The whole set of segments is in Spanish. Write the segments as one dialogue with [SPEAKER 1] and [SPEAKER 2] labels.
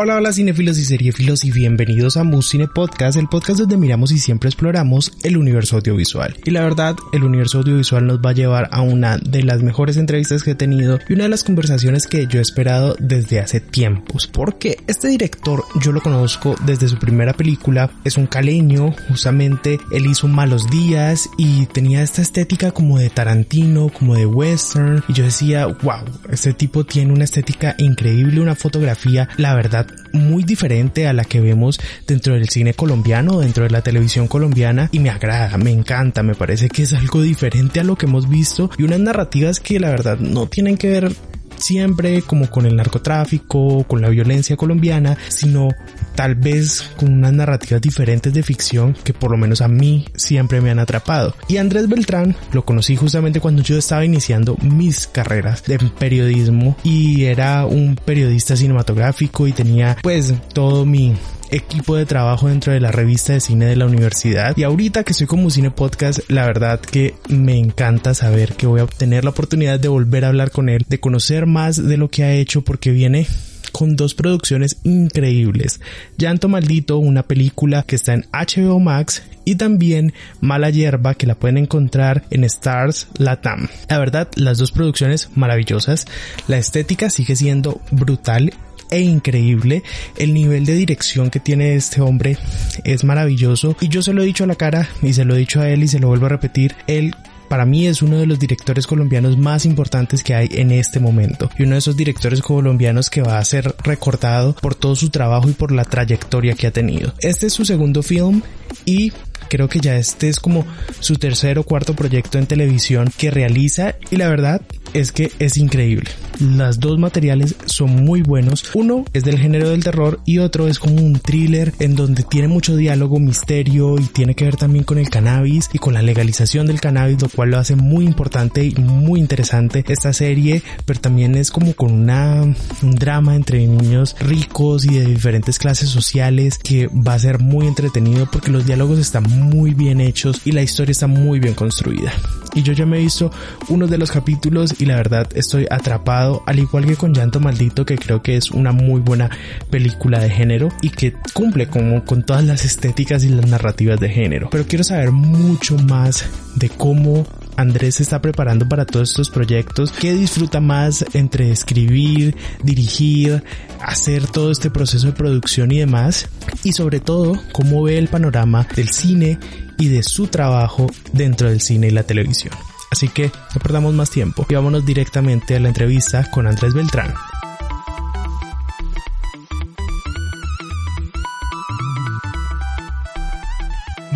[SPEAKER 1] Hola, hola cinefilos y seriefilos y bienvenidos a Mus Cine Podcast, el podcast donde miramos y siempre exploramos el universo audiovisual. Y la verdad, el universo audiovisual nos va a llevar a una de las mejores entrevistas que he tenido y una de las conversaciones que yo he esperado desde hace tiempos. Porque este director yo lo conozco desde su primera película, es un caleño, justamente él hizo Malos Días y tenía esta estética como de Tarantino, como de western y yo decía, wow, este tipo tiene una estética increíble, una fotografía, la verdad muy diferente a la que vemos dentro del cine colombiano, dentro de la televisión colombiana y me agrada, me encanta, me parece que es algo diferente a lo que hemos visto y unas narrativas que la verdad no tienen que ver siempre como con el narcotráfico, con la violencia colombiana, sino tal vez con unas narrativas diferentes de ficción que por lo menos a mí siempre me han atrapado. Y Andrés Beltrán lo conocí justamente cuando yo estaba iniciando mis carreras de periodismo y era un periodista cinematográfico y tenía pues todo mi equipo de trabajo dentro de la revista de cine de la universidad y ahorita que soy como Cine Podcast la verdad que me encanta saber que voy a obtener la oportunidad de volver a hablar con él de conocer más de lo que ha hecho porque viene con dos producciones increíbles. Llanto Maldito, una película que está en HBO Max y también Mala Hierba que la pueden encontrar en Stars Latam. La verdad, las dos producciones maravillosas. La estética sigue siendo brutal e increíble. El nivel de dirección que tiene este hombre es maravilloso y yo se lo he dicho a la cara y se lo he dicho a él y se lo vuelvo a repetir. Él para mí es uno de los directores colombianos más importantes que hay en este momento y uno de esos directores colombianos que va a ser recordado por todo su trabajo y por la trayectoria que ha tenido. Este es su segundo film y creo que ya este es como su tercer o cuarto proyecto en televisión que realiza y la verdad es que es increíble. Las dos materiales son muy buenos. Uno es del género del terror y otro es como un thriller en donde tiene mucho diálogo, misterio y tiene que ver también con el cannabis y con la legalización del cannabis, lo cual lo hace muy importante y muy interesante esta serie, pero también es como con una, un drama entre niños ricos y de diferentes clases sociales que va a ser muy entretenido porque diálogos están muy bien hechos y la historia está muy bien construida. Y yo ya me he visto uno de los capítulos y la verdad estoy atrapado, al igual que con Llanto Maldito, que creo que es una muy buena película de género y que cumple con todas las estéticas y las narrativas de género. Pero quiero saber mucho más de cómo Andrés está preparando para todos estos proyectos, qué disfruta más entre escribir, dirigir, hacer todo este proceso de producción y demás, y sobre todo cómo ve el panorama del cine y de su trabajo dentro del cine y la televisión. Así que no perdamos más tiempo y vámonos directamente a la entrevista con Andrés Beltrán.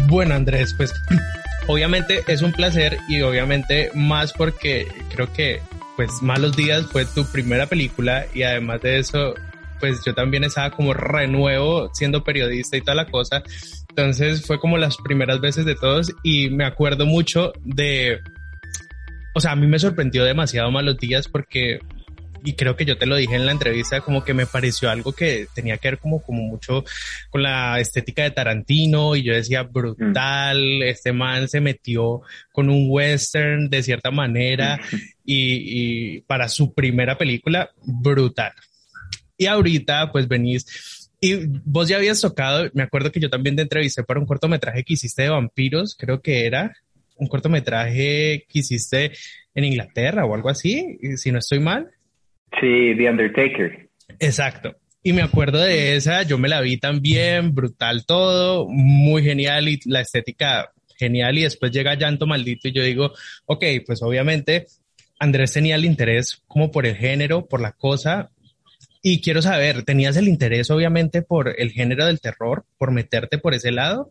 [SPEAKER 1] Bueno Andrés, pues obviamente es un placer y obviamente más porque creo que pues Malos Días fue tu primera película y además de eso pues yo también estaba como renuevo siendo periodista y toda la cosa. Entonces fue como las primeras veces de todos y me acuerdo mucho de o sea, a mí me sorprendió demasiado Malos Días porque, y creo que yo te lo dije en la entrevista, como que me pareció algo que tenía que ver como, como mucho con la estética de Tarantino y yo decía, brutal, este man se metió con un western de cierta manera y, y para su primera película, brutal. Y ahorita pues venís y vos ya habías tocado, me acuerdo que yo también te entrevisté para un cortometraje que hiciste de vampiros, creo que era, un cortometraje que hiciste en Inglaterra o algo así, si no estoy mal.
[SPEAKER 2] Sí, The Undertaker.
[SPEAKER 1] Exacto. Y me acuerdo de esa, yo me la vi también, brutal todo, muy genial y la estética genial y después llega Llanto Maldito y yo digo, ok, pues obviamente Andrés tenía el interés como por el género, por la cosa y quiero saber, ¿tenías el interés obviamente por el género del terror, por meterte por ese lado?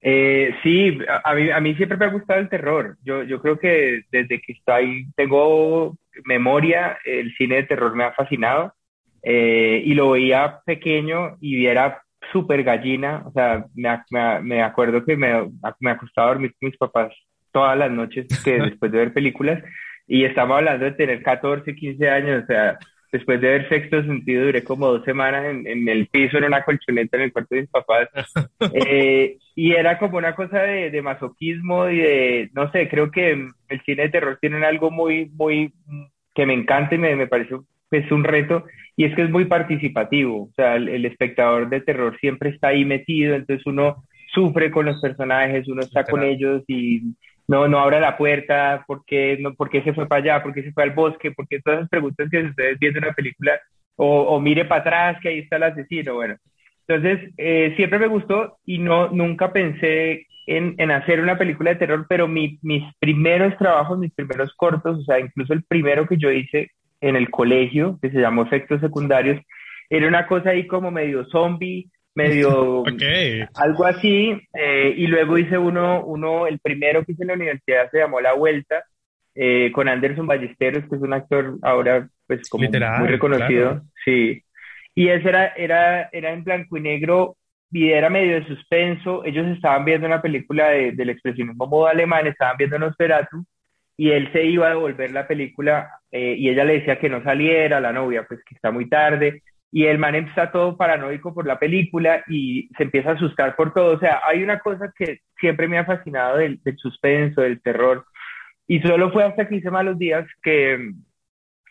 [SPEAKER 2] Eh, sí, a mí, a mí siempre me ha gustado el terror. Yo, yo creo que desde que estoy, tengo memoria, el cine de terror me ha fascinado eh, y lo veía pequeño y era súper gallina, o sea, me, me, me acuerdo que me, me acostaba a dormir con mis papás todas las noches que después de ver películas y estamos hablando de tener 14, 15 años, o sea, después de ver sexto sentido duré como dos semanas en, en el piso, en una colchoneta en el cuarto de mis papás. Eh, y era como una cosa de, de, masoquismo y de, no sé, creo que el cine de terror tiene algo muy, muy, que me encanta y me, me parece pues, un reto, y es que es muy participativo. O sea, el, el, espectador de terror siempre está ahí metido, entonces uno sufre con los personajes, uno está con ellos y no, no abra la puerta, ¿por qué, no, ¿por qué se fue para allá? ¿Por qué se fue al bosque? ¿Por qué todas esas preguntas que ustedes viendo una película? O, o, mire para atrás, que ahí está el asesino, bueno. Entonces, eh, siempre me gustó y no, nunca pensé en, en hacer una película de terror, pero mi, mis primeros trabajos, mis primeros cortos, o sea, incluso el primero que yo hice en el colegio, que se llamó Efectos Secundarios, era una cosa ahí como medio zombie, medio
[SPEAKER 1] okay.
[SPEAKER 2] algo así, eh, y luego hice uno, uno, el primero que hice en la universidad se llamó La Vuelta, eh, con Anderson Ballesteros, que es un actor ahora pues como
[SPEAKER 1] Literal,
[SPEAKER 2] muy reconocido,
[SPEAKER 1] claro.
[SPEAKER 2] sí, y ese era, era, era en blanco y negro, y era medio de suspenso, ellos estaban viendo una película de, del expresionismo modo alemán, estaban viendo Nosferatu, y él se iba a devolver la película, eh, y ella le decía que no saliera, la novia, pues que está muy tarde, y el man está todo paranoico por la película y se empieza a asustar por todo. O sea, hay una cosa que siempre me ha fascinado del, del suspenso, del terror, y solo fue hasta que hice Malos Días que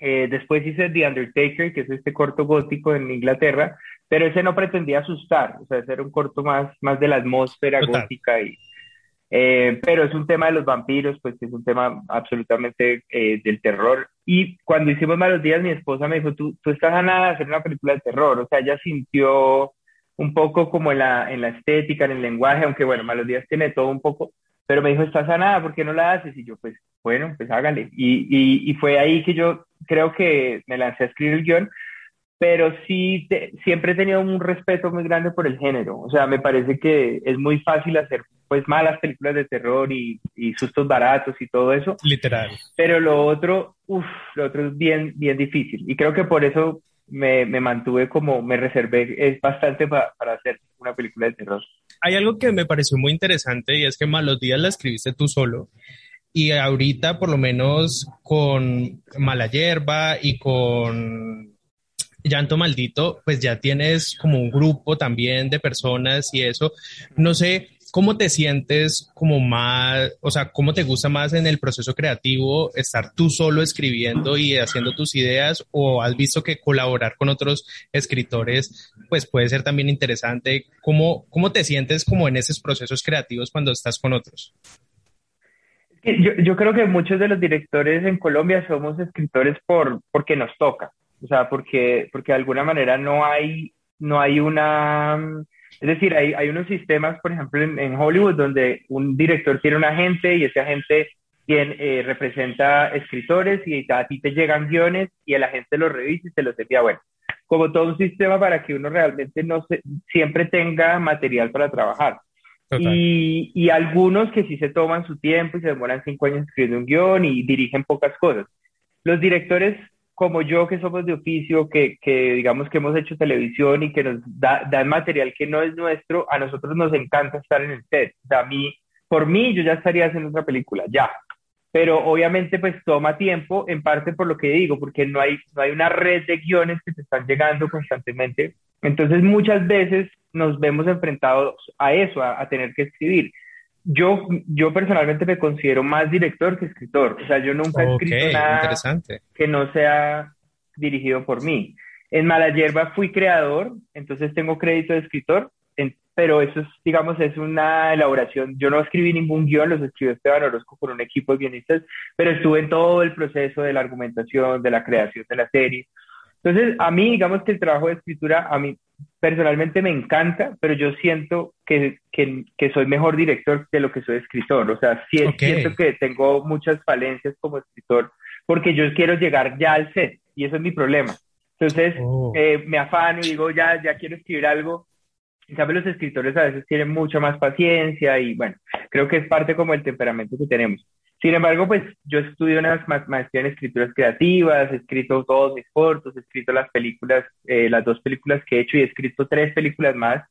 [SPEAKER 2] eh, después hice The Undertaker, que es este corto gótico en Inglaterra, pero ese no pretendía asustar, o sea, ese era un corto más, más de la atmósfera
[SPEAKER 1] Total.
[SPEAKER 2] gótica y... Eh, pero es un tema de los vampiros, pues es un tema absolutamente eh, del terror. Y cuando hicimos Malos Días, mi esposa me dijo, tú, estás a de hacer una película de terror. O sea, ella sintió un poco como en la, en la estética, en el lenguaje, aunque bueno, Malos Días tiene todo un poco, pero me dijo, estás a nada, ¿por qué no la haces? Y yo, pues bueno, pues hágale. Y, y, y fue ahí que yo creo que me lancé a escribir el guion, pero sí te, siempre he tenido un respeto muy grande por el género. O sea, me parece que es muy fácil hacer pues malas películas de terror y, y sustos baratos y todo eso.
[SPEAKER 1] Literal.
[SPEAKER 2] Pero lo otro, uff, lo otro es bien, bien difícil. Y creo que por eso me, me mantuve como, me reservé, es bastante pa, para hacer una película de terror.
[SPEAKER 1] Hay algo que me pareció muy interesante y es que Malos Días la escribiste tú solo. Y ahorita, por lo menos con Mala Hierba y con Llanto Maldito, pues ya tienes como un grupo también de personas y eso. No sé, ¿cómo te sientes como más, o sea, cómo te gusta más en el proceso creativo estar tú solo escribiendo y haciendo tus ideas o has visto que colaborar con otros escritores pues puede ser también interesante? ¿Cómo, cómo te sientes como en esos procesos creativos cuando estás con otros?
[SPEAKER 2] Yo, yo creo que muchos de los directores en Colombia somos escritores por, porque nos toca, o sea, porque, porque de alguna manera no hay, no hay una, es decir, hay, hay unos sistemas, por ejemplo, en, en Hollywood, donde un director tiene un agente y ese agente quien eh, representa escritores y a ti te llegan guiones y el agente los revisa y te los envía. Bueno, como todo un sistema para que uno realmente no se, siempre tenga material para trabajar. Y, y, algunos que sí se toman su tiempo y se demoran cinco años escribiendo un guion y dirigen pocas cosas. Los directores como yo, que somos de oficio, que, que digamos que hemos hecho televisión y que nos da, dan material que no es nuestro, a nosotros nos encanta estar en el set. O sea, a mí, por mí, yo ya estaría haciendo otra película, ya. Pero obviamente pues toma tiempo, en parte por lo que digo, porque no hay, no hay una red de guiones que te están llegando constantemente. Entonces muchas veces nos vemos enfrentados a eso, a, a tener que escribir. Yo, yo personalmente me considero más director que escritor. O sea, yo nunca he escrito nada que no sea dirigido por mí. En Mala Hierba fui creador, entonces tengo crédito de escritor, en, pero eso es, digamos, es una elaboración. Yo no escribí ningún guion, los escribió Esteban Orozco con un equipo de guionistas, pero estuve en todo el proceso de la argumentación, de la creación de la serie. Entonces, a mí, digamos que el trabajo de escritura, a mí personalmente me encanta, pero yo siento que, que, que, soy mejor director de lo que soy escritor. O sea, sí, okay. siento que tengo muchas falencias como escritor porque yo quiero llegar ya al set y eso es mi problema. Entonces, oh. eh, me afano y digo, ya, ya quiero escribir algo. En cambio, los escritores a veces tienen mucha más paciencia y bueno, creo que es parte como el temperamento que tenemos. Sin embargo, pues yo estudio una maestría en escrituras creativas, he escrito todos mis cortos, he escrito las películas, eh, las dos películas que he hecho y he escrito tres películas más.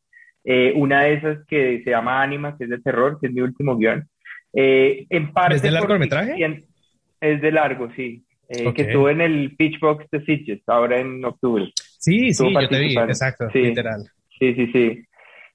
[SPEAKER 2] Eh, una de esas que se llama Anima, que es de terror, que es mi último guion.
[SPEAKER 1] Eh, en parte ¿Es de largometraje?
[SPEAKER 2] Es de largo, sí. Que estuvo en el Pitchbox de Sitges, ahora en octubre.
[SPEAKER 1] Sí, sí, yo te vi, exacto, literal.
[SPEAKER 2] Sí, sí, sí.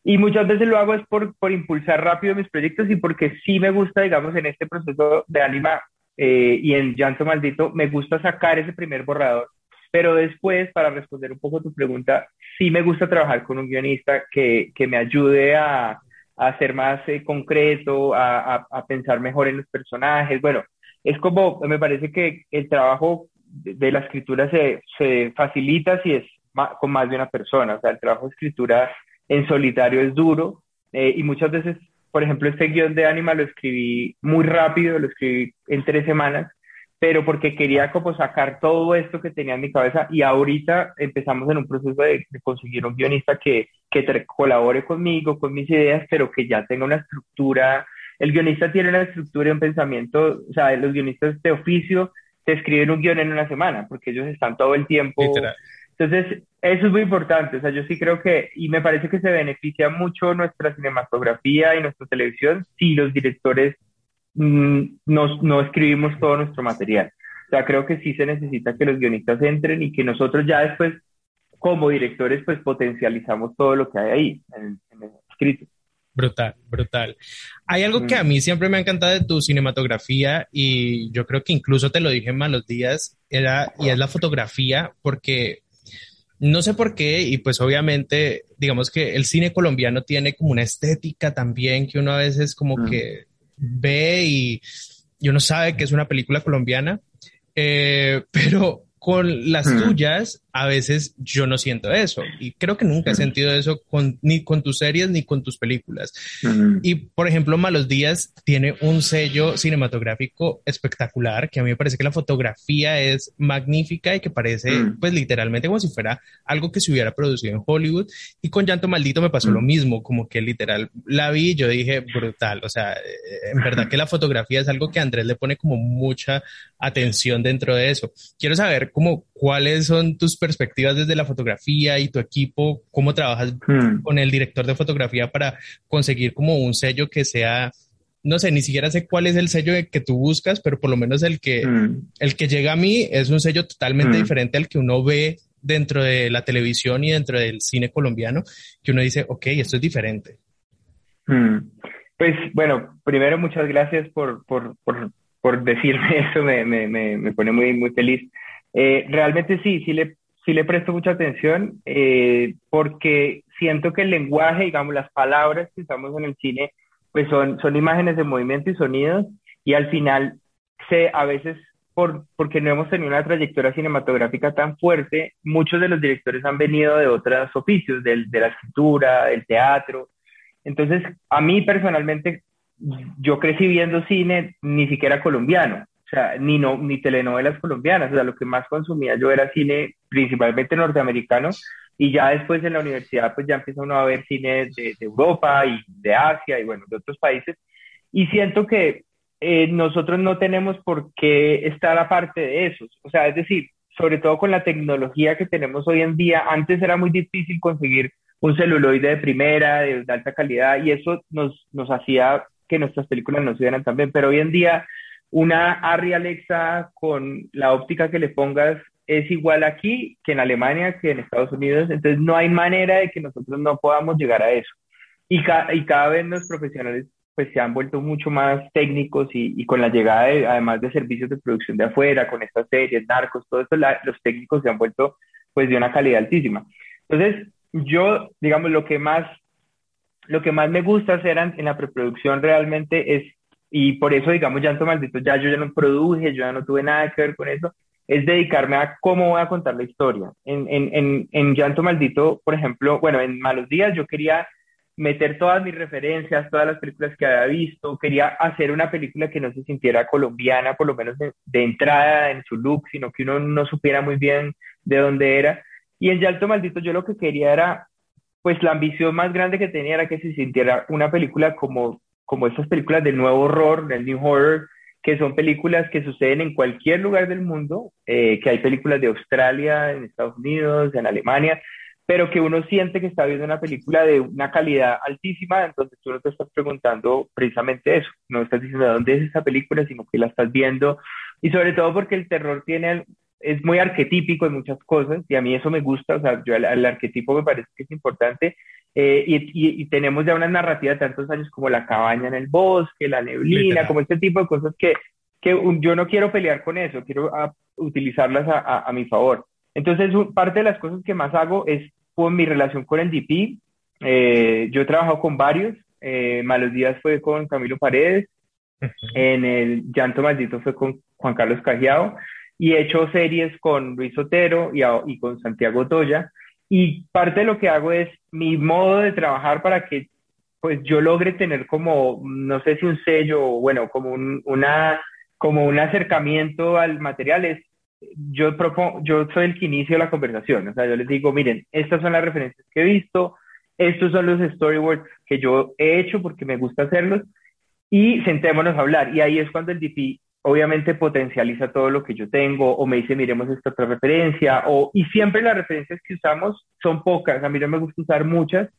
[SPEAKER 2] Y muchas veces lo hago es por, por impulsar rápido mis proyectos y porque sí me gusta, digamos, en este proceso de Anima eh, y en Llanto Maldito, me gusta sacar ese primer borrador. Pero después, para responder un poco tu pregunta, sí me gusta trabajar con un guionista que, que me ayude a, a ser más eh, concreto, a, a, pensar mejor en los personajes. Bueno, es como, me parece que el trabajo de, la escritura se, se facilita si es con más de una persona. O sea, el trabajo de escritura en solitario es duro eh, y muchas veces, por ejemplo, este guion de Anima lo escribí muy rápido, lo escribí en tres semanas, pero porque quería como sacar todo esto que tenía en mi cabeza y ahorita empezamos en un proceso de, conseguir un guionista que, que colabore conmigo, con mis ideas, pero que ya tenga una estructura. El guionista tiene una estructura y un pensamiento, o sea, los guionistas de oficio te escriben un guion en una semana, porque ellos están todo el tiempo entonces, eso es muy importante. O sea, yo sí creo que, y me parece que se beneficia mucho nuestra cinematografía y nuestra televisión si los directores mm, no escribimos todo nuestro material. O sea, creo que sí se necesita que los guionistas entren y que nosotros ya después, como directores, pues potencializamos todo lo que hay ahí en, el escrito.
[SPEAKER 1] Brutal, brutal. Hay algo que a mm. mí siempre me ha encantado de tu cinematografía y yo creo que incluso te lo dije en malos días, era, y es la fotografía, porque no sé por qué, y pues obviamente, digamos que el cine colombiano tiene como una estética también que uno a veces como mm. que ve y, uno sabe que es una película colombiana, eh, pero con las mm. tuyas a veces yo no siento eso y creo que nunca he sentido eso con, ni con tus series ni con tus películas. Y por ejemplo, Malos Días tiene un sello cinematográfico espectacular que a mí me parece que la fotografía es magnífica y que parece pues literalmente como si fuera algo que se hubiera producido en Hollywood. Y con Llanto Maldito me pasó lo mismo, como que literal la vi y yo dije brutal, o sea, eh, en verdad que la fotografía es algo que Andrés le pone como mucha atención dentro de eso. Quiero saber como cuáles son tus perspectivas desde la fotografía y tu equipo, cómo trabajas hmm. con el director de fotografía para conseguir como un sello que sea, no sé, ni siquiera sé cuál es el sello que tú buscas, pero por lo menos el que, hmm. el que llega a mí es un sello totalmente hmm. diferente al que uno ve dentro de la televisión y dentro del cine colombiano, que uno dice, ok, esto es diferente.
[SPEAKER 2] Pues bueno, primero muchas gracias por, por, por, por decirme eso, me, me, me, pone muy, muy feliz. Eh, realmente sí, sí le, sí le presto mucha atención eh, porque siento que el lenguaje, digamos, las palabras que usamos en el cine, pues son, son imágenes de movimiento y sonidos y al final se, a veces por, porque no hemos tenido una trayectoria cinematográfica tan fuerte, muchos de los directores han venido de otros oficios, del, de la escritura, del teatro. Entonces, a mí personalmente, yo crecí viendo cine ni siquiera colombiano o sea, ni, no, ni telenovelas colombianas, o sea, lo que más consumía yo era cine principalmente norteamericano. Y ya después en la universidad pues ya empieza uno a ver cine de, Europa y de Asia y bueno, de otros países. Y siento que eh, nosotros no tenemos por qué estar aparte de eso, o sea, es decir, sobre todo con la tecnología que tenemos hoy en día, antes era muy difícil conseguir un celuloide de primera, de, de alta calidad y eso nos, nos hacía que nuestras películas no se vieran tan bien, pero hoy en día una Arri Alexa con la óptica que le pongas es igual aquí que en Alemania, que en Estados Unidos. Entonces no hay manera de que nosotros no podamos llegar a eso. Y, y cada vez los profesionales pues se han vuelto mucho más técnicos y, con la llegada de, además de servicios de producción de afuera, con estas series, narcos, todo esto, los técnicos se han vuelto pues de una calidad altísima. Entonces, yo, digamos, lo que más, lo que más me gusta hacer en la preproducción realmente es y por eso, digamos, Llanto Maldito, ya yo ya no produje, yo ya no tuve nada que ver con eso, es dedicarme a cómo voy a contar la historia. En, en, en, en Llanto Maldito, por ejemplo, bueno, en Malos Días yo quería meter todas mis referencias, todas las películas que había visto, quería hacer una película que no se sintiera colombiana, por lo menos de, entrada en su look, sino que uno no supiera muy bien de dónde era. Y en Llanto Maldito yo lo que quería era, pues la ambición más grande que tenía era que se sintiera una película como como estas películas del nuevo horror, del new horror, que son películas que suceden en cualquier lugar del mundo, eh, que hay películas de Australia, en Estados Unidos, en Alemania, pero que uno siente que está viendo una película de una calidad altísima, entonces tú no te estás preguntando precisamente eso, no estás diciendo de dónde es esa película, sino que la estás viendo, y sobre todo porque el terror tiene, es muy arquetípico en muchas cosas, y a mí eso me gusta, o sea, yo el, arquetipo me parece que es importante, eh, y, tenemos ya una narrativa de tantos años como la cabaña en el bosque, la neblina, como este tipo de cosas que, que yo no quiero pelear con eso, quiero ah, utilizarlas a, a mi favor. Entonces, parte de las cosas que más hago es por mi relación con el DP. Eh, yo he trabajado con varios. Eh, Malos Días fue con Camilo Paredes. En el Llanto Maldito fue con Juan Carlos Cajiao. Y he hecho series con Luis Otero y, y con Santiago Toya. Y parte de lo que hago es mi modo de trabajar para que pues yo logre tener como, no sé si un sello, o bueno, como un, una, como un acercamiento al material es yo propongo, yo soy el que inicio la conversación, o sea, yo les digo, miren, estas son las referencias que he visto, estos son los storyboards que yo he hecho porque me gusta hacerlos, y sentémonos a hablar. Y ahí es cuando el DP obviamente potencializa todo lo que yo tengo, o me dice, miremos esta otra referencia, o, y siempre las referencias que usamos son pocas, a mí no me gusta usar muchas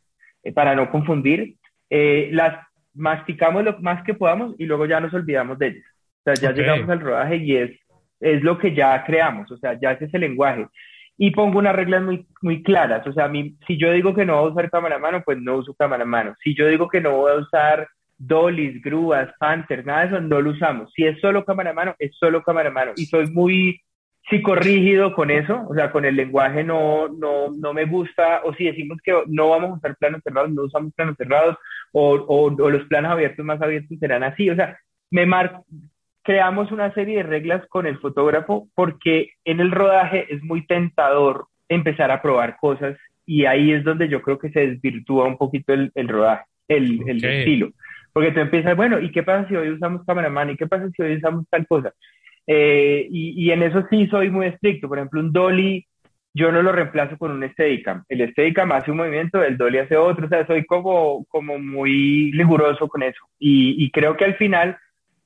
[SPEAKER 2] eh, para no confundir, eh, las masticamos lo más que podamos y luego ya nos olvidamos de ellas. O sea, ya llegamos al rodaje y es es lo que ya creamos, o sea, ya es ese lenguaje. Y pongo unas reglas muy, muy claras, o sea, a mí, si yo digo que no voy a usar cámara a mano, pues no uso cámara a mano. Si yo digo que no voy a usar dollies, grúas, panthers, nada de eso, no lo usamos. Si es solo cámara a mano, es solo cámara a mano. Y soy muy psicorrígido con eso, o sea, con el lenguaje no, no, no me gusta, o si decimos que no vamos a usar planos cerrados, no usamos planos cerrados, o, o, o los planos abiertos más abiertos serán así, o sea, me mar creamos una serie de reglas con el fotógrafo porque en el rodaje es muy tentador empezar a probar cosas y ahí es donde yo creo que se desvirtúa un poquito el, el rodaje, el, el estilo. Porque tú empiezas, bueno, ¿y qué pasa si hoy usamos cameraman? ¿Y qué pasa si hoy usamos tal cosa? Eh, y, y, en eso sí soy muy estricto. Por ejemplo, un dolly, yo no lo reemplazo con un Steadicam. El Steadicam hace un movimiento, el dolly hace otro. O sea, soy como, como muy riguroso con eso. Y, y creo que al final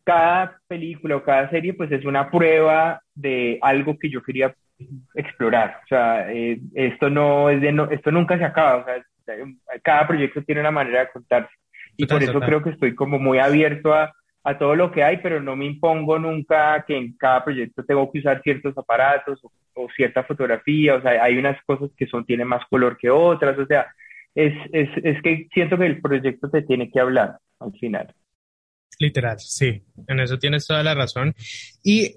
[SPEAKER 2] cada película o cada serie pues es una prueba de algo que yo quería explorar. O sea, eh, esto no es de no, esto nunca se acaba. O sea, cada proyecto tiene una manera de contarse. Y por eso creo que estoy como muy abierto a, a, todo lo que hay, pero no me impongo nunca que en cada proyecto tengo que usar ciertos aparatos o, o cierta fotografía. O sea, hay unas cosas que son, tienen más color que otras. O sea, es, es, es que siento que el proyecto te tiene que hablar al final.
[SPEAKER 1] Literal, sí, en eso tienes toda la razón. Y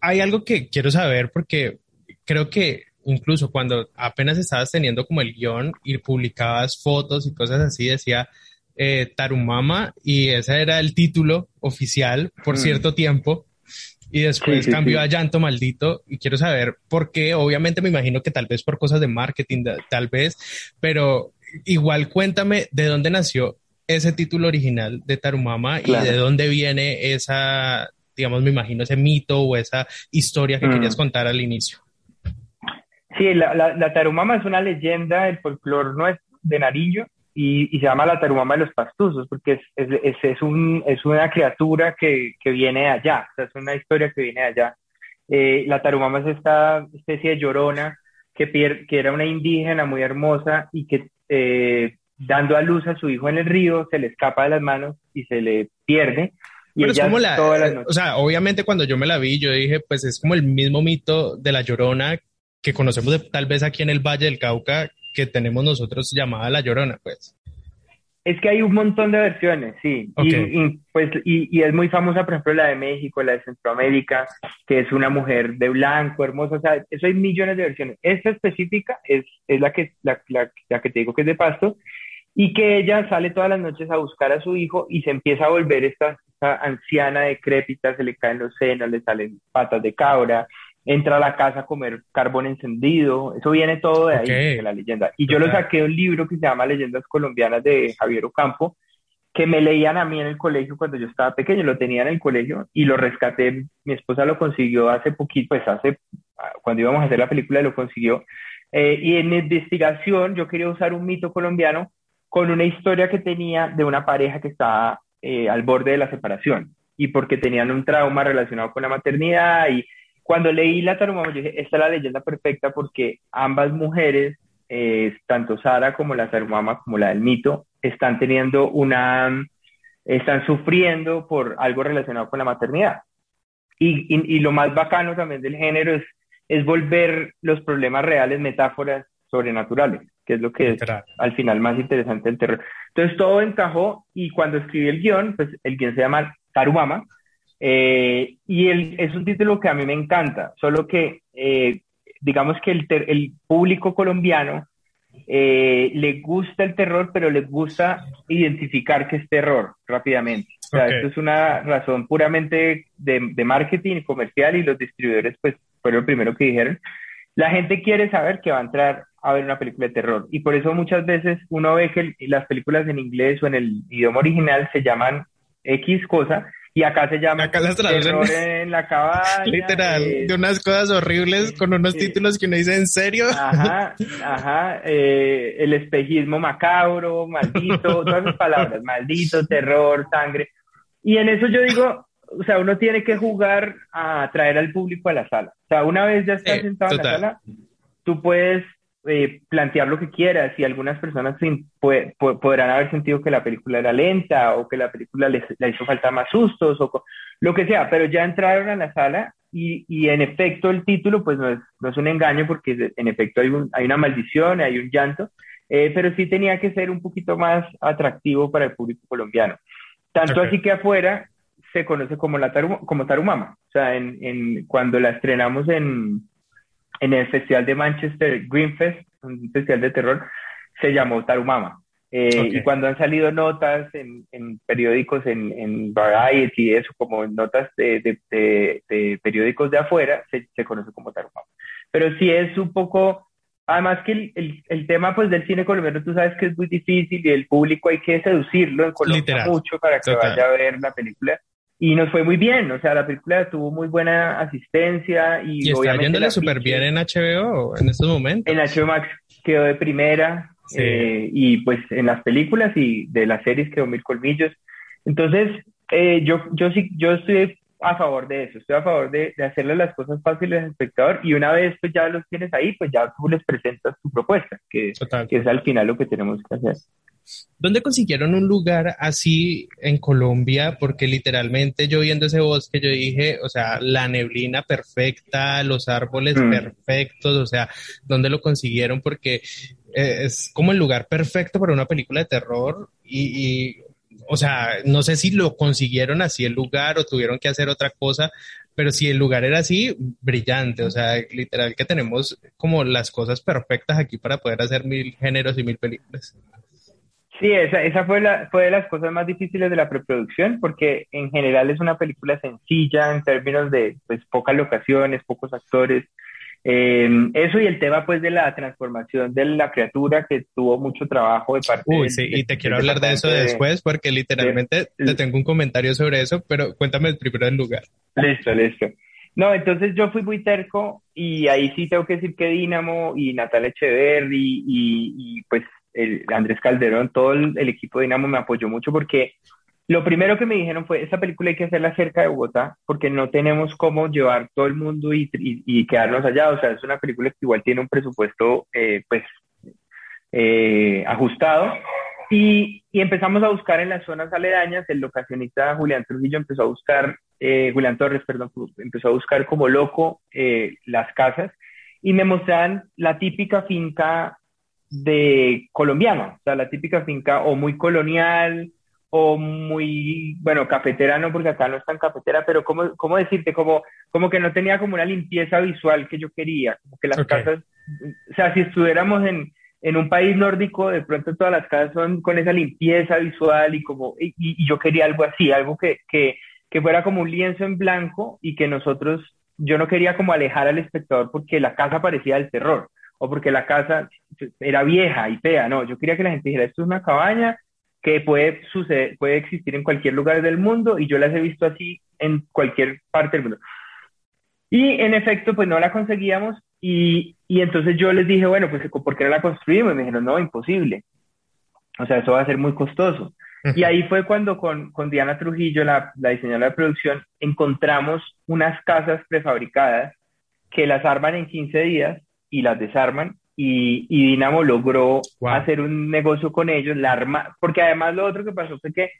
[SPEAKER 1] hay algo que quiero saber porque creo que incluso cuando apenas estabas teniendo como el guion y publicabas fotos y cosas así, decía eh, Tarumama y ese era el título oficial por mm. cierto tiempo. Y después cambió a Llanto Maldito y quiero saber por qué. Obviamente me imagino que tal vez por cosas de marketing, tal vez, pero igual cuéntame de dónde nació ese título original de Tarumama y de dónde viene esa, digamos, me imagino, ese mito o esa historia que querías mm. contar al inicio.
[SPEAKER 2] Sí, la, la, Tarumama es una leyenda del folclore nuestro, de Nariño, y, y, se llama la Tarumama de los Pastuzos, porque es, es, es, un, es una criatura que, que, viene de allá, o sea, es una historia que viene de allá. Eh, la Tarumama es esta especie de llorona que, que era una indígena muy hermosa y que eh, dando a luz a su hijo en el río, se le escapa de las manos y se le pierde. Y
[SPEAKER 1] ella es como la, o sea, obviamente cuando yo me la vi, yo dije, pues es como el mismo mito de la llorona que conocemos tal vez aquí en el Valle del Cauca, que tenemos nosotros llamada la llorona, pues.
[SPEAKER 2] Es que hay un montón de versiones, sí. Y, pues, y, es muy famosa, por ejemplo, la de México, la de Centroamérica, que es una mujer de blanco, hermosa. O sea, eso hay millones de versiones. Esta específica es, es la, que, la, la, la, que te digo que es de pasto y que ella sale todas las noches a buscar a su hijo y se empieza a volver esta, anciana decrépita, se le caen los senos, le salen patas de cabra, entra a la casa a comer carbón encendido, eso viene todo de ahí, de la leyenda. Y yo lo saqué de un libro que se llama Leyendas Colombianas de Javier Ocampo, que me leían a mí en el colegio cuando yo estaba pequeño, lo tenía en el colegio y lo rescaté, mi esposa lo consiguió hace poquito, pues hace, cuando íbamos a hacer la película lo consiguió, eh, y en investigación yo quería usar un mito colombiano con una historia que tenía de una pareja que estaba eh, al borde de la separación. y porque tenían un trauma relacionado con la maternidad. Y cuando leí la Tarumama, yo dije, esta es la leyenda perfecta porque ambas mujeres, eh, tanto Sara como la Tarumama, como la del mito, están teniendo una, están sufriendo por algo relacionado con la maternidad. Y, y, lo más bacano también del género es, es volver los problemas reales metáforas sobrenaturales, que es lo que es al final más interesante del terror. Entonces todo encajó y cuando escribí el guion, pues el guion se llama Tarumama eh, y el, es un título que a mí me encanta, solo que eh, digamos que el, el público colombiano eh, le gusta el terror, pero le gusta identificar que es terror rápidamente. O sea, esto es una razón puramente de, de marketing comercial y los distribuidores pues fueron lo primero que dijeron. La gente quiere saber que va a entrar a ver una película de terror y por eso muchas veces uno ve que las películas en inglés o en el idioma original se llaman X cosa y acá se llama
[SPEAKER 1] acá las terror
[SPEAKER 2] en la cabaña.
[SPEAKER 1] Literal, de unas cosas horribles con unos títulos que uno dice en serio.
[SPEAKER 2] Ajá, ajá, eh, el espejismo macabro, maldito, todas esas palabras, maldito, terror, sangre. Y en eso yo digo, o sea, uno tiene que jugar a traer al público a la sala. O sea, una vez ya estás sentado en la sala, tú puedes eh, plantear lo que quieras y algunas personas podrán haber sentido que la película era lenta o que la película les, le hizo falta más sustos o lo que sea, pero ya entraron a la sala y, y en efecto el título pues no es, no es, un engaño porque en efecto hay, hay una maldición, hay un llanto, eh, pero sí tenía que ser un poquito más atractivo para el público colombiano. Tanto así que afuera se conoce como, la como Tarumama. O sea, en, en, cuando la estrenamos en, en el Festival de Manchester Greenfest, un festival de terror, se llamó Tarumama. Eh, y cuando han salido notas en, en periódicos, en, en, Variety, eso, como notas de, de, de, periódicos de afuera, se, se, conoce como Tarumama. Pero sí es un poco, además que el, el, el, tema pues del cine colombiano, tú sabes que es muy difícil y el público hay que seducirlo en Colombia mucho para que vaya a ver la película y nos fue muy bien, o sea, la película tuvo muy buena asistencia y,
[SPEAKER 1] y está yéndole súper bien en HBO en estos momentos.
[SPEAKER 2] En HBO Max quedó de primera eh, y pues en las películas y de las series quedó mil colmillos. Entonces, eh, yo, yo sí, yo estoy a favor de eso, estoy a favor de, de, hacerle las cosas fáciles al espectador y una vez pues ya los tienes ahí, pues ya tú les presentas tu propuesta, que, que es al final lo que tenemos que hacer.
[SPEAKER 1] ¿Dónde consiguieron un lugar así en Colombia? Porque literalmente yo viendo ese bosque, yo dije, o sea, la neblina perfecta, los árboles mm. perfectos, o sea, ¿dónde lo consiguieron? Porque eh, es como el lugar perfecto para una película de terror y, y, o sea, no sé si lo consiguieron así el lugar o tuvieron que hacer otra cosa, pero si el lugar era así, brillante, o sea, literal que tenemos como las cosas perfectas aquí para poder hacer mil géneros y mil películas.
[SPEAKER 2] Sí, esa, esa fue, la, fue de las cosas más difíciles de la preproducción, porque en general es una película sencilla en términos de pues, pocas locaciones, pocos actores. Eh, eso y el tema pues de la transformación de la criatura que tuvo mucho trabajo de parte
[SPEAKER 1] Uy, sí, y te quiero hablar de eso después porque literalmente te tengo un comentario sobre eso, pero cuéntame el primero del lugar.
[SPEAKER 2] Listo, listo. No, entonces yo fui muy terco y ahí sí tengo que decir que Dinamo y Natalia Echeverri y, y pues el Andrés Calderón, todo el, equipo de Dinamo me apoyó mucho porque lo primero que me dijeron fue, esta película hay que hacerla cerca de Bogotá porque no tenemos cómo llevar todo el mundo y, y, quedarnos allá. O sea, es una película que igual tiene un presupuesto eh, pues eh, ajustado. Y, y, empezamos a buscar en las zonas aledañas, el locacionista Julián Trujillo empezó a buscar, eh, Julián Torres, perdón, empezó a buscar como loco las casas y me mostraban la típica finca de colombiano, o sea, la típica finca o muy colonial o muy, bueno, cafetera no, porque acá no es tan cafetera, pero ¿cómo, cómo decirte? Como, como que no tenía como una limpieza visual que yo quería, como que las casas, o sea, si estuviéramos en, en un país nórdico, de pronto todas las casas son con esa limpieza visual y como, y, y yo quería algo así, algo que, que, que fuera como un lienzo en blanco y que nosotros, yo no quería como alejar al espectador porque la casa parecía el terror o porque la casa era vieja y fea, no, yo quería que la gente dijera, esto es una cabaña que puede suceder, puede existir en cualquier lugar del mundo y yo las he visto así en cualquier parte del mundo. Y en efecto, pues no la conseguíamos y, y entonces yo les dije, bueno, pues ¿por qué no la construimos? Y me dijeron, no, imposible. O sea, eso va a ser muy costoso. Y ahí fue cuando con, con Diana Trujillo, la, la, diseñadora de producción, encontramos unas casas prefabricadas que las arman en 15 días y las desarman. Y, y Dinamo logró hacer un negocio con ellos, la arma, porque además lo otro que pasó fue que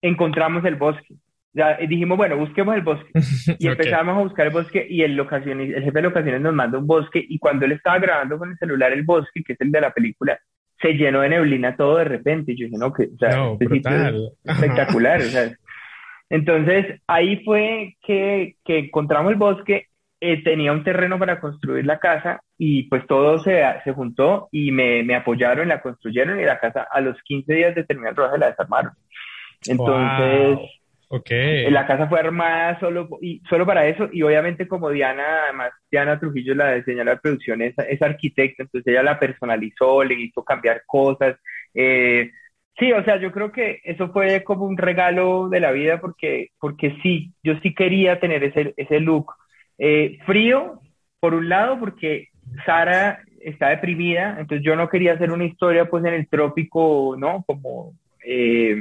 [SPEAKER 2] encontramos el bosque. Ya dijimos, bueno, busquemos el bosque. Y empezamos a buscar el bosque y el, locaciones, el jefe de locaciones nos manda un bosque y cuando él estaba grabando con el celular el bosque, que es el de la película, se llenó de neblina todo de repente. Y yo dije, no, que, o sea, este espectacular. o sea. Entonces, ahí fue que, que encontramos el bosque, eh, tenía un terreno para construir la casa y pues todo se, se juntó y me, me, apoyaron, la construyeron y la casa a los 15 días de terminar el rodaje la desarmaron. Entonces,
[SPEAKER 1] okay.
[SPEAKER 2] la casa fue armada solo, y, solo para eso y obviamente como Diana, además Diana Trujillo, la diseñadora de producción, es, es arquitecta, entonces ella la personalizó, le hizo cambiar cosas. Eh, sí, o sea, yo creo que eso fue como un regalo de la vida porque, porque sí, yo sí quería tener ese, ese look. Eh, frío, por un lado, porque Sara está deprimida, entonces yo no quería hacer una historia pues en el trópico, ¿no? Como... Eh,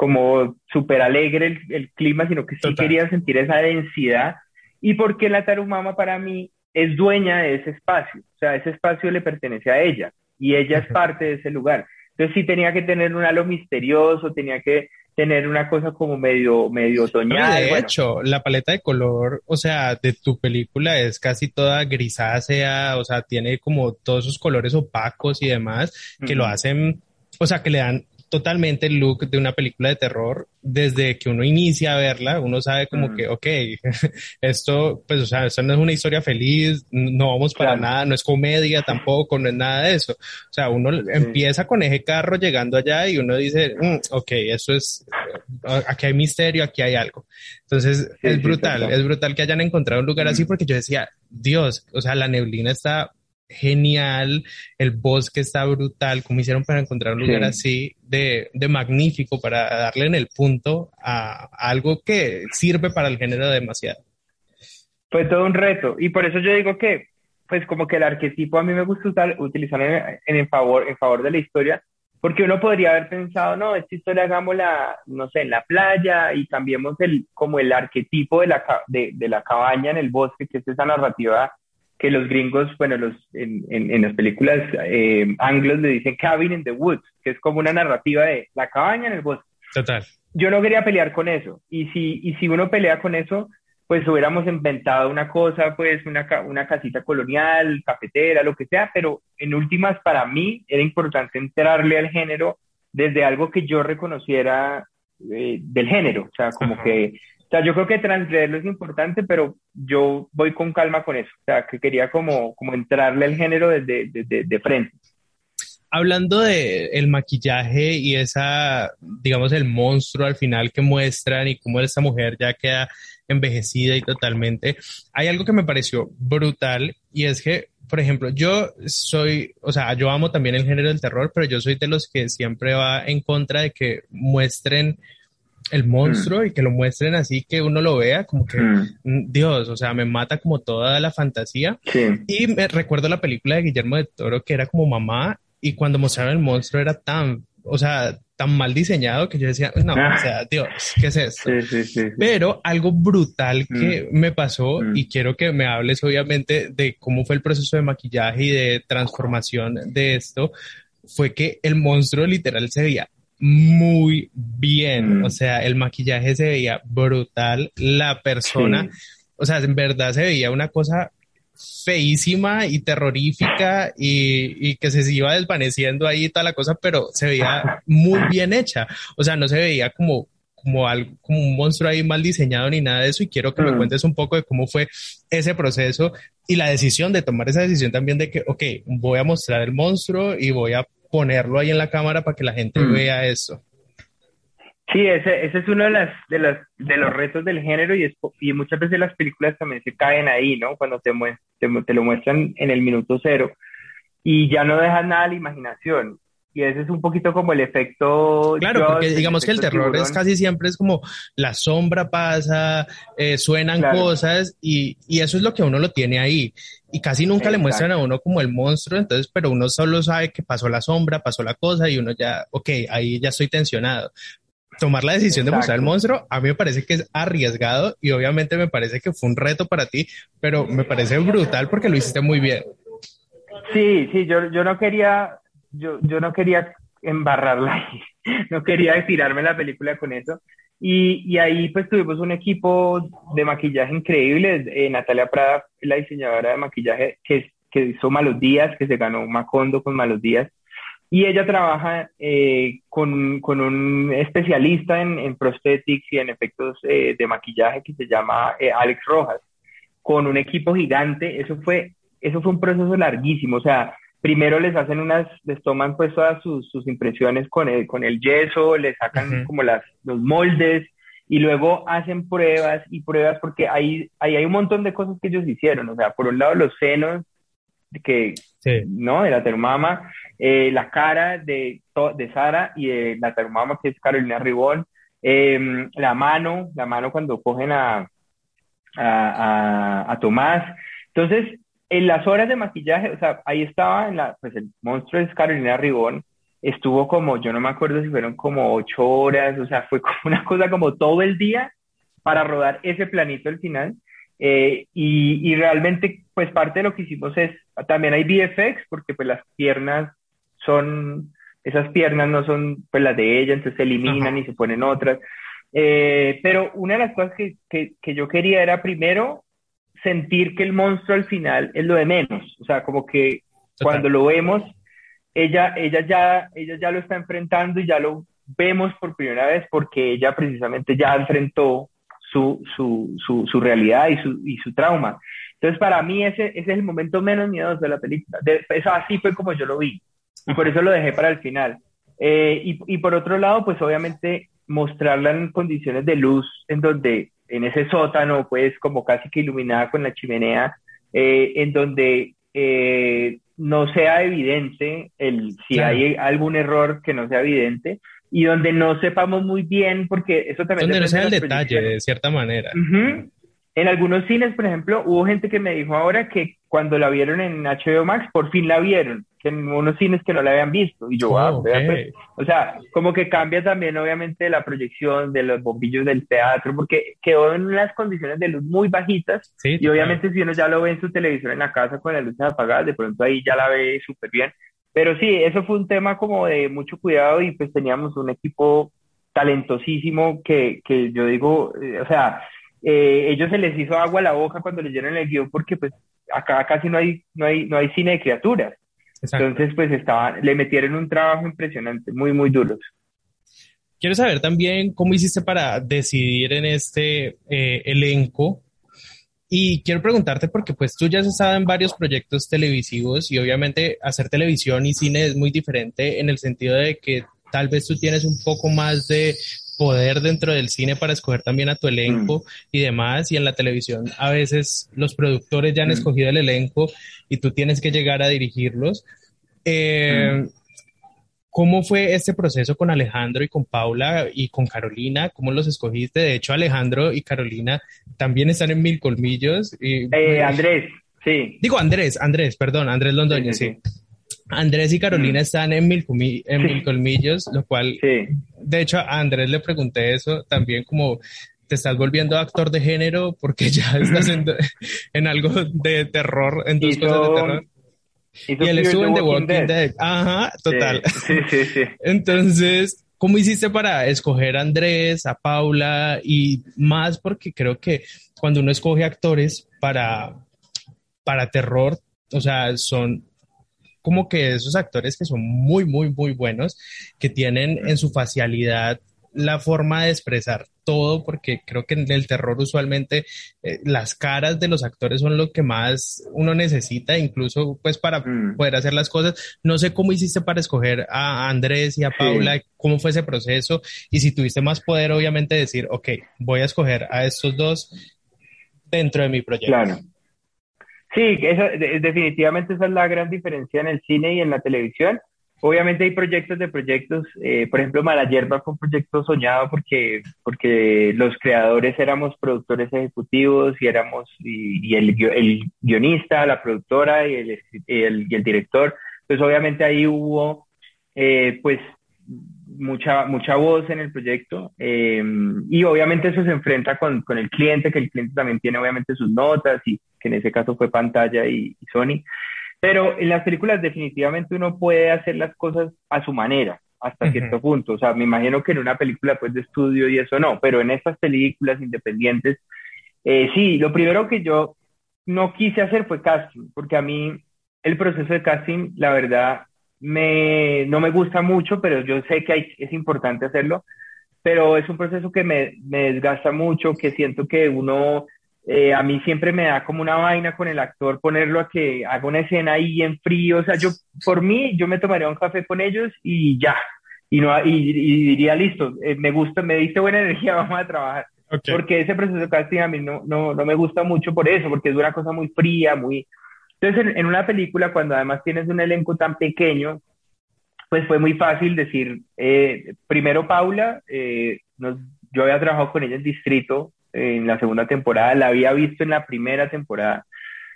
[SPEAKER 2] como súper alegre el, clima, sino que sí quería sentir esa densidad. Y porque la Tarumama para mí es dueña de ese espacio, o sea, ese espacio le pertenece a ella y ella es parte de ese lugar. Entonces sí tenía que tener un halo misterioso, tenía que tener una cosa como medio, medio otoñal.
[SPEAKER 1] de hecho, la paleta de color, o sea, de tu película es casi toda grisácea, o sea, tiene como todos esos colores opacos y demás que lo hacen, o sea, que le dan totalmente el look de una película de terror. Desde que uno inicia a verla, uno sabe como que, ok, esto, pues, o sea, esto no es una historia feliz, no vamos para nada, no es comedia tampoco, no es nada de eso. O sea, uno empieza con ese carro llegando allá y uno dice, mm, ok, eso es, aquí hay misterio, aquí hay algo. Entonces, es brutal, es brutal que hayan encontrado un lugar así porque yo decía, Dios, o sea, la neblina está genial, el bosque está brutal, ¿cómo hicieron para encontrar un lugar así de, de, magnífico para darle en el punto a, algo que sirve para el género demasiado?
[SPEAKER 2] Fue todo un reto y por eso yo digo que pues como que el arquetipo a mí me gusta utilizar en, en, favor, en favor de la historia, porque uno podría haber pensado, no, esta historia hagámosla, no sé, en la playa y cambiemos el, como el arquetipo de la, de, de la cabaña en el bosque, que es esa narrativa que los gringos, bueno, los, en, en, las películas eh, anglos le dicen cabin in the woods, que es como una narrativa de la cabaña en el bosque.
[SPEAKER 1] Total.
[SPEAKER 2] Yo no quería pelear con eso. Y si, y si uno pelea con eso, pues hubiéramos inventado una cosa, pues una, una casita colonial, cafetera, lo que sea, pero en últimas para mí era importante entrarle al género desde algo que yo reconociera eh, del género, o sea, como que o sea, yo creo que transgredirlo es importante, pero yo voy con calma con eso. O sea, que quería como, como entrarle al género desde, de frente.
[SPEAKER 1] Hablando de el maquillaje y esa, digamos, el monstruo al final que muestran y cómo esta mujer ya queda envejecida y totalmente, hay algo que me pareció brutal y es que por ejemplo, yo soy, o sea, yo amo también el género del terror, pero yo soy de los que siempre va en contra de que muestren el monstruo mm. y que lo muestren así que uno lo vea como que mm. Mm, Dios, o sea, me mata como toda la fantasía. Y me recuerdo la película de Guillermo de Toro que era como mamá y cuando mostraron el monstruo era tan, o sea, tan mal diseñado que yo decía, no, o sea, Dios, ¿qué es esto? Pero algo brutal que me pasó y quiero que me hables obviamente de cómo fue el proceso de maquillaje y de transformación de esto, fue que el monstruo literal se veía muy bien. Mm. O sea, el maquillaje se veía brutal. La persona, o sea, en verdad se veía una cosa feísima y terrorífica y, que se iba desvaneciendo ahí toda la cosa, pero se veía muy bien hecha. O sea, no se veía como como algo, como un monstruo ahí mal diseñado ni nada de eso y quiero que me mm. cuentes un poco de cómo fue ese proceso y la decisión de tomar esa decisión también de que, ok, voy a mostrar el monstruo y voy a ponerlo ahí en la cámara para que la gente mm. vea eso.
[SPEAKER 2] Sí, ese, ese es uno de, las, de, las, de los retos del género y, y muchas veces las películas también se caen ahí, ¿no? Cuando te, te, te lo muestran en el minuto cero y ya no dejan nada a la imaginación. Y ese es un poquito como el efecto.
[SPEAKER 1] Claro, porque digamos que el terror es casi siempre es como la sombra pasa, eh, suenan cosas y, y, eso es lo que uno lo tiene ahí. Y casi nunca le muestran a uno como el monstruo, entonces, pero uno solo sabe que pasó la sombra, pasó la cosa y uno ya, ok, ahí ya estoy tensionado. Tomar la decisión de mostrar el monstruo, a mí me parece que es arriesgado y obviamente me parece que fue un reto para ti, pero me parece brutal porque lo hiciste muy bien.
[SPEAKER 2] Sí, sí, yo, yo no quería, yo, yo no quería embarrarla ahí, no quería tirarme la película con eso. Y, y, ahí pues tuvimos un equipo de maquillaje increíble. Eh, Natalia Prada, la diseñadora de maquillaje que, que hizo Malos Días, que se ganó un Macondo con Malos Días. Y ella trabaja eh, con, con, un especialista en, en, prosthetics y en efectos eh, de maquillaje que se llama Alex Rojas, con un equipo gigante. Eso fue, eso fue un proceso larguísimo. O sea, primero les hacen unas, les toman pues todas sus, sus impresiones con el, con el yeso, les sacan como las, los moldes y luego hacen pruebas y pruebas porque ahí, ahí hay un montón de cosas que ellos hicieron, o sea, por un lado los senos, que, ¿no? De la termama, eh, la cara de, de Sara y de la termama que es Carolina Ribón, em, la mano, la mano cuando cogen a, a, a, a Tomás. Entonces, en las horas de maquillaje, o sea, ahí estaba en la, pues el monstruo es Carolina Ribón, estuvo como, yo no me acuerdo si fueron como ocho horas, o sea, fue como una cosa como todo el día para rodar ese planito al final. Eh, y, y, realmente, pues parte de lo que hicimos es, también hay VFX, porque pues las piernas son, esas piernas no son pues las de ella, entonces se eliminan y se ponen otras. Eh, pero una de las cosas que, que, que yo quería era primero sentir que el monstruo al final es lo de menos. O sea, como que cuando lo vemos, ella, ella, ya, ella ya lo está enfrentando y ya lo vemos por primera vez porque ella precisamente ya enfrentó su, su, su, su realidad y su, y su trauma. Entonces, para mí ese, ese es el momento menos miedoso de la película. De, eso así fue como yo lo vi. Y por eso lo dejé para el final. Eh, y, y por otro lado, pues obviamente mostrarla en condiciones de luz en donde en ese sótano, pues como casi que iluminada con la chimenea, eh, en donde eh, no sea evidente el, si hay algún error que no sea evidente y donde no sepamos muy bien, porque eso también...
[SPEAKER 1] Donde no sea el detalle, de cierta manera.
[SPEAKER 2] En algunos cines, por ejemplo, hubo gente que me dijo ahora que cuando la vieron en HBO Max, por fin la vieron, que en unos cines que no la habían visto. Y yo, ah, pues, o sea, como que cambia también obviamente la proyección de los bombillos del teatro, porque quedó en unas condiciones de luz muy bajitas. y obviamente si uno ya lo ve en su televisor en la casa con las luces apagadas, de pronto ahí ya la ve súper bien. Pero sí, eso fue un tema como de mucho cuidado y pues teníamos un equipo talentosísimo que, que yo digo, eh, o sea, eh, ellos se les hizo agua a la boca cuando leyeron el guion porque pues acá casi no hay, no hay, no hay cine de criaturas. Entonces pues estaba, le metieron un trabajo impresionante, muy, muy duro.
[SPEAKER 1] Quiero saber también cómo hiciste para decidir en este eh, elenco y quiero preguntarte porque pues tú ya has estado en varios proyectos televisivos y obviamente hacer televisión y cine es muy diferente en el sentido de que tal vez tú tienes un poco más de poder dentro del cine para escoger también a tu elenco mm. y demás. Y en la televisión a veces los productores ya han mm. escogido el elenco y tú tienes que llegar a dirigirlos. Eh, mm. ¿Cómo fue este proceso con Alejandro y con Paula y con Carolina? ¿Cómo los escogiste? De hecho, Alejandro y Carolina también están en Mil Colmillos. Y,
[SPEAKER 2] eh, Andrés, sí.
[SPEAKER 1] Digo Andrés, Andrés, perdón, Andrés Londoño, sí. Andrés y Carolina están en mil, en mil colmillos, lo cual, de hecho, a Andrés le pregunté eso también como, te estás volviendo actor de género porque ya estás en, algo de terror, en dos cosas de terror. Y él estuvo en The Walking, Dead. Ajá, total.
[SPEAKER 2] Sí, sí, sí.
[SPEAKER 1] Entonces, ¿cómo hiciste para escoger a Andrés, a Paula y más? Porque creo que cuando uno escoge actores para, para terror, o sea, son como que esos actores que son muy, muy, muy buenos, que tienen en su facialidad la forma de expresar todo, porque creo que en el terror usualmente eh, las caras de los actores son lo que más uno necesita, incluso pues para mm. poder hacer las cosas. No sé cómo hiciste para escoger a Andrés y a Paula, cómo fue ese proceso y si tuviste más poder, obviamente decir, ok, voy a escoger a estos dos dentro de mi proyecto.
[SPEAKER 2] Claro. Sí, definitivamente esa es la gran diferencia en el cine y en la televisión. obviamente hay proyectos de proyectos, eh, por ejemplo, Mala Yerba fue un proyecto soñado porque, porque los creadores éramos productores ejecutivos y éramos, y, el, el, guionista, la productora y el, el, y el director, pues obviamente ahí hubo, eh, pues, mucha, mucha voz en el proyecto eh, y obviamente eso se enfrenta con, con, el cliente, que el cliente también tiene obviamente sus notas y que en ese caso fue pantalla y, Sony. Pero en las películas definitivamente uno puede hacer las cosas a su manera, hasta cierto punto. O sea, me imagino que en una película pues de estudio y eso no, pero en estas películas independientes, eh, sí, lo primero que yo no quise hacer fue casting, porque a mí el proceso de casting, la verdad, me, no me gusta mucho, pero yo sé que hay, es importante hacerlo, pero es un proceso que me, me desgasta mucho, que siento que uno, eh, a mí siempre me da como una vaina con el actor ponerlo a que haga una escena ahí en frío, o sea, yo, por mí, yo me tomaría un café con ellos y ya, y, no, y, diría, listo, eh, me gusta, me diste buena energía, vamos a trabajar. Porque ese proceso de casting a mí no, no, no me gusta mucho por eso, porque es una cosa muy fría, muy, entonces, en, una película, cuando además tienes un elenco tan pequeño, pues fue muy fácil decir, eh, primero Paula, eh, yo había trabajado con ella en Distrito en la segunda temporada, la había visto en la primera temporada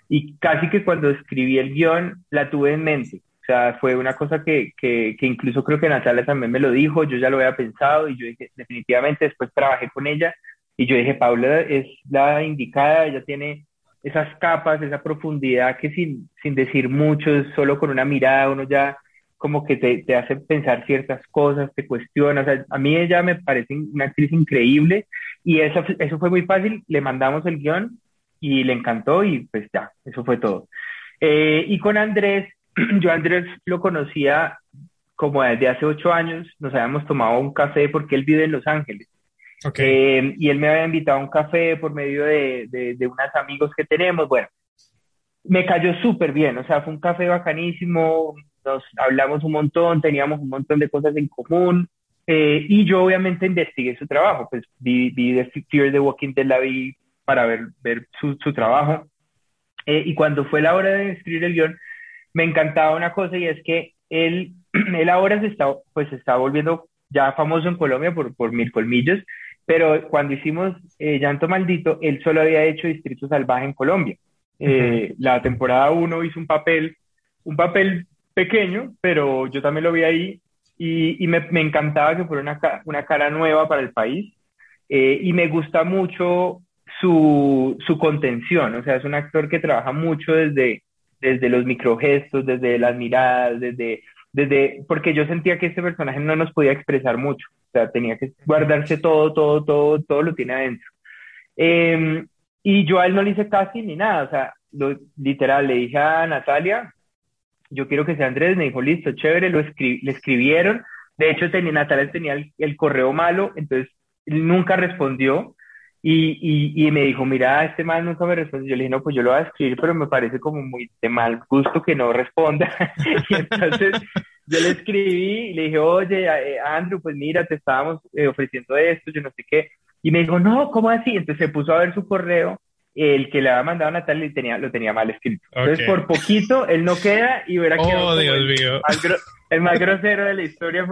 [SPEAKER 2] y casi que cuando escribí el guion la tuve en mente. O sea, fue una cosa que, que, que incluso creo que Natalia también me lo dijo, yo ya lo había pensado y yo dije, definitivamente después trabajé con ella y yo dije, Paula es la indicada, ella tiene esas capas, esa profundidad que sin, sin decir mucho, solo con una mirada uno ya como que te, te hace pensar ciertas cosas, te cuestiona. A mí ella me parece una actriz increíble y eso, eso fue muy fácil. Le mandamos el guion y le encantó y pues ya, eso fue todo. Eh, y con Andrés, yo Andrés lo conocía como desde hace ocho años, nos habíamos tomado un café porque él vive en Los Ángeles. Eh, y él me había invitado a un café por medio de, de, unos amigos que tenemos. Bueno, me cayó súper bien, o sea, fue un café bacanísimo, nos hablamos un montón, teníamos un montón de cosas en común. Eh, y yo obviamente investigué su trabajo, pues vi, vi The Fear the Walking Dead, la vi para ver, ver su, su trabajo. Eh, y cuando fue la hora de escribir el guion, me encantaba una cosa y es que él, él ahora se está, pues, se está volviendo ya famoso en Colombia por, por Mil Colmillos, pero cuando hicimos eh, Llanto Maldito, él solo había hecho Distrito Salvaje en Colombia. Eh, la temporada 1 hizo un papel, un papel pequeño, pero yo también lo vi ahí y, me, encantaba que fuera una, una, cara nueva para el país. Eh, y me gusta mucho su, su contención, o sea, es un actor que trabaja mucho desde, desde los microgestos, desde las miradas, desde desde, porque yo sentía que este personaje no nos podía expresar mucho, o sea, tenía que guardarse todo, todo, todo, todo lo tiene adentro. Em, y yo a él no le hice casi ni nada, o sea, literal, le dije a Natalia, yo quiero que sea Andrés, me dijo, listo, chévere, lo le escribieron, de hecho tenía, Natalia tenía el, el correo malo, entonces nunca respondió, y, y, me dijo, mira, este man nunca me responde. Yo le dije, no, pues yo lo voy a escribir, pero me parece como muy de mal gusto que no responda. y entonces yo le escribí y le dije, oye, eh, Andrew, pues mira, te estábamos eh, ofreciendo esto, yo no sé qué. Y me dijo, no, ¿cómo así? Entonces se puso a ver su correo, el que le había mandado a Natalia tenía, lo tenía mal escrito. Entonces por poquito él no queda y verá que
[SPEAKER 1] oh,
[SPEAKER 2] el,
[SPEAKER 1] mío.
[SPEAKER 2] el más grosero de la historia.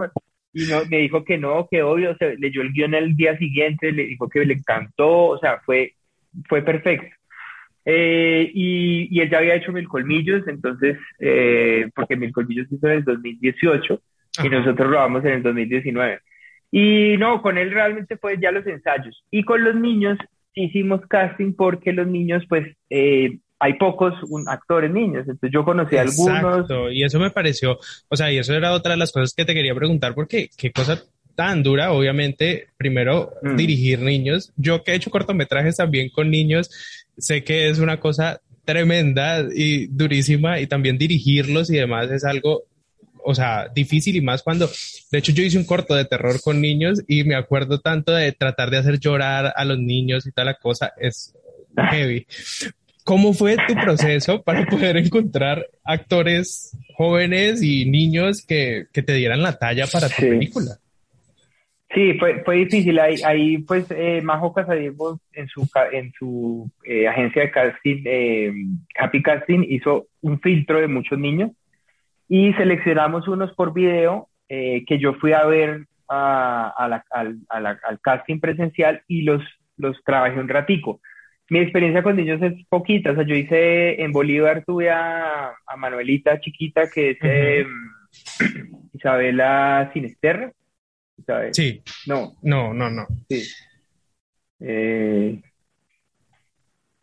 [SPEAKER 2] Y no, me dijo que no, que obvio, se leyó el guion el día siguiente, le dijo que le encantó, o sea, fue, fue perfecto. Eh, y, y, él ya había hecho Mil Colmillos, entonces, eh, porque Mil Colmillos hizo en el 2018 y nosotros lo vamos en el 2019. Y no, con él realmente fue ya los ensayos. Y con los niños hicimos casting porque los niños, pues, eh, hay pocos actores niños, entonces yo conocí a algunos.
[SPEAKER 1] Y eso me pareció, o sea, y eso era otra de las cosas que te quería preguntar, porque qué cosa tan dura, obviamente, primero mm. dirigir niños. Yo que he hecho cortometrajes también con niños, sé que es una cosa tremenda y durísima y también dirigirlos y demás es algo, o sea, difícil y más cuando, de hecho yo hice un corto de terror con niños y me acuerdo tanto de tratar de hacer llorar a los niños y toda la cosa, es heavy. ¿Cómo fue tu proceso para poder encontrar actores jóvenes y niños que, que te dieran la talla para tu película?
[SPEAKER 2] Sí, fue, fue difícil. Ahí, ahí pues, eh, Majo Casadiego en su, en su eh, agencia de casting, eh, Happy Casting, hizo un filtro de muchos niños y seleccionamos unos por video eh, que yo fui a ver al, al, casting presencial y los, los trabajé un ratico. Mi experiencia con niños es poquita, o sea, yo hice en Bolívar, tuve a, a Manuelita chiquita, que es em, Isabela Sinesterra.
[SPEAKER 1] Sí. No. No, no, no.
[SPEAKER 2] Sí. Eh,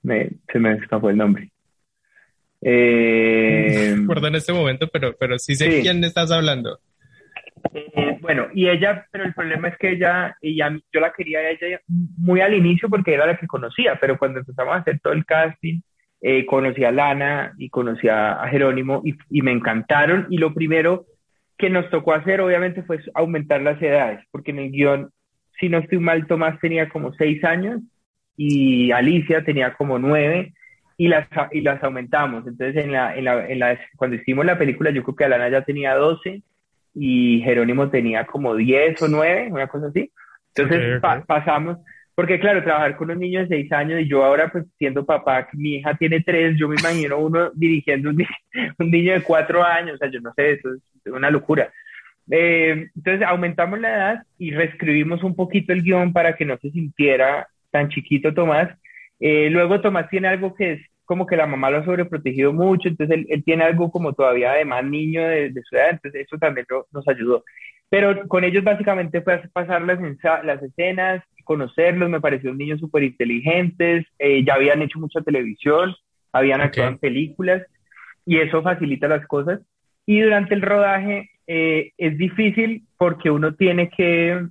[SPEAKER 2] se me escapó el nombre.
[SPEAKER 1] Eh, no en este momento, pero, pero sí sé quién estás hablando.
[SPEAKER 2] Eh, bueno, y ella, pero el problema es que ella, ella, yo la quería a ella muy al inicio porque era la que conocía, pero cuando empezamos a hacer todo el casting, eh, conocí a Lana y conocí a, Jerónimo y, y, me encantaron. Y lo primero que nos tocó hacer, obviamente, fue aumentar las edades, porque en el guion, si no estoy mal, Tomás tenía como seis años y Alicia tenía como nueve y las, y las aumentamos. Entonces, en la, en la, en la, cuando hicimos la película, yo creo que Alana ya tenía 12 y Jerónimo tenía como 10 o 9, una cosa así. Entonces pasamos, porque claro, trabajar con unos niños de 6 años y yo ahora pues siendo papá, mi hija tiene 3, yo me imagino uno dirigiendo un, un niño de 4 años, o sea, yo no sé, eso es una locura. Eh, entonces aumentamos la edad y reescribimos un poquito el guion para que no se sintiera tan chiquito Tomás. Eh, luego Tomás tiene algo que es como que la mamá lo ha sobreprotegido mucho, entonces él, tiene algo como todavía de más niño de, su edad, entonces eso también nos ayudó. Pero con ellos básicamente fue pasar las, las escenas, conocerlos, me pareció un niño súper inteligentes, eh, ya habían hecho mucha televisión, habían actuado en películas y eso facilita las cosas. Y durante el rodaje eh, es difícil porque uno tiene que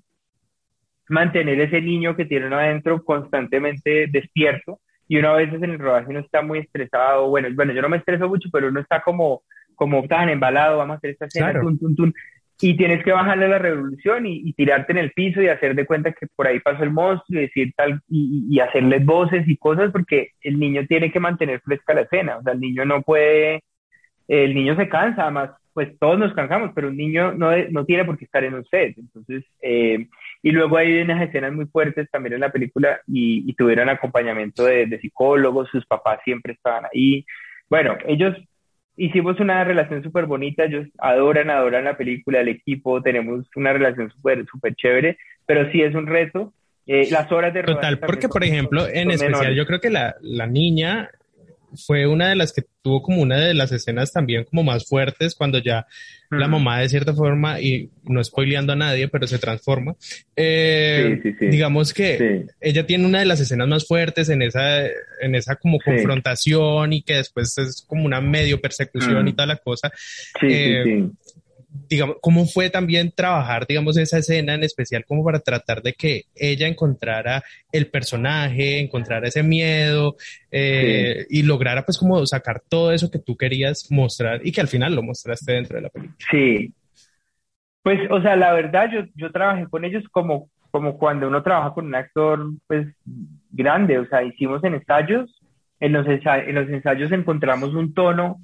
[SPEAKER 2] mantener ese niño que tiene uno adentro constantemente despierto y uno a veces en el rodaje no está muy estresado, bueno, bueno, yo no me estreso mucho, pero uno está como, como tan embalado, vamos a hacer esta escena, y tienes que bajarle la revolución y, tirarte en el piso y hacer de cuenta que por ahí pasó el monstruo y decir tal, y, y hacerle voces y cosas, porque el niño tiene que mantener fresca la escena, o sea, el niño no puede, el niño se cansa, además, pues todos nos cansamos, pero un niño no, no tiene por qué estar en un set, entonces, eh, y luego hay unas escenas muy fuertes también en la película y, tuvieron acompañamiento de, psicólogos, sus papás siempre estaban ahí. Bueno, ellos hicimos una relación súper bonita, ellos adoran, adoran la película, el equipo, tenemos una relación súper, súper chévere, pero sí es un reto. Eh, las horas de
[SPEAKER 1] Total, porque por ejemplo, en especial, yo creo que la, la niña fue una de las que tuvo como una de las escenas también como más fuertes cuando ya la mamá de cierta forma, y no spoileando a nadie, pero se transforma. Eh, digamos que ella tiene una de las escenas más fuertes en esa, en esa como confrontación y que después es como una medio persecución y toda la cosa. Eh, digamos, cómo fue también trabajar, digamos, esa escena en especial como para tratar de que ella encontrara el personaje, encontrara ese miedo eh, y lograra pues como sacar todo eso que tú querías mostrar y que al final lo mostraste dentro de la película.
[SPEAKER 2] Sí. Pues, o sea, la verdad, yo, yo trabajé con ellos como, como cuando uno trabaja con un actor, pues, grande, o sea, hicimos en ensayos, en los, en los ensayos encontramos un tono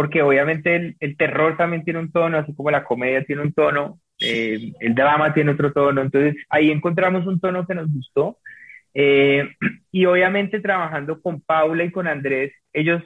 [SPEAKER 2] porque obviamente el, terror también tiene un tono, así como la comedia tiene un tono, eh, el drama tiene otro tono, entonces ahí encontramos un tono que nos gustó. Eh, y obviamente trabajando con Paula y con Andrés, ellos,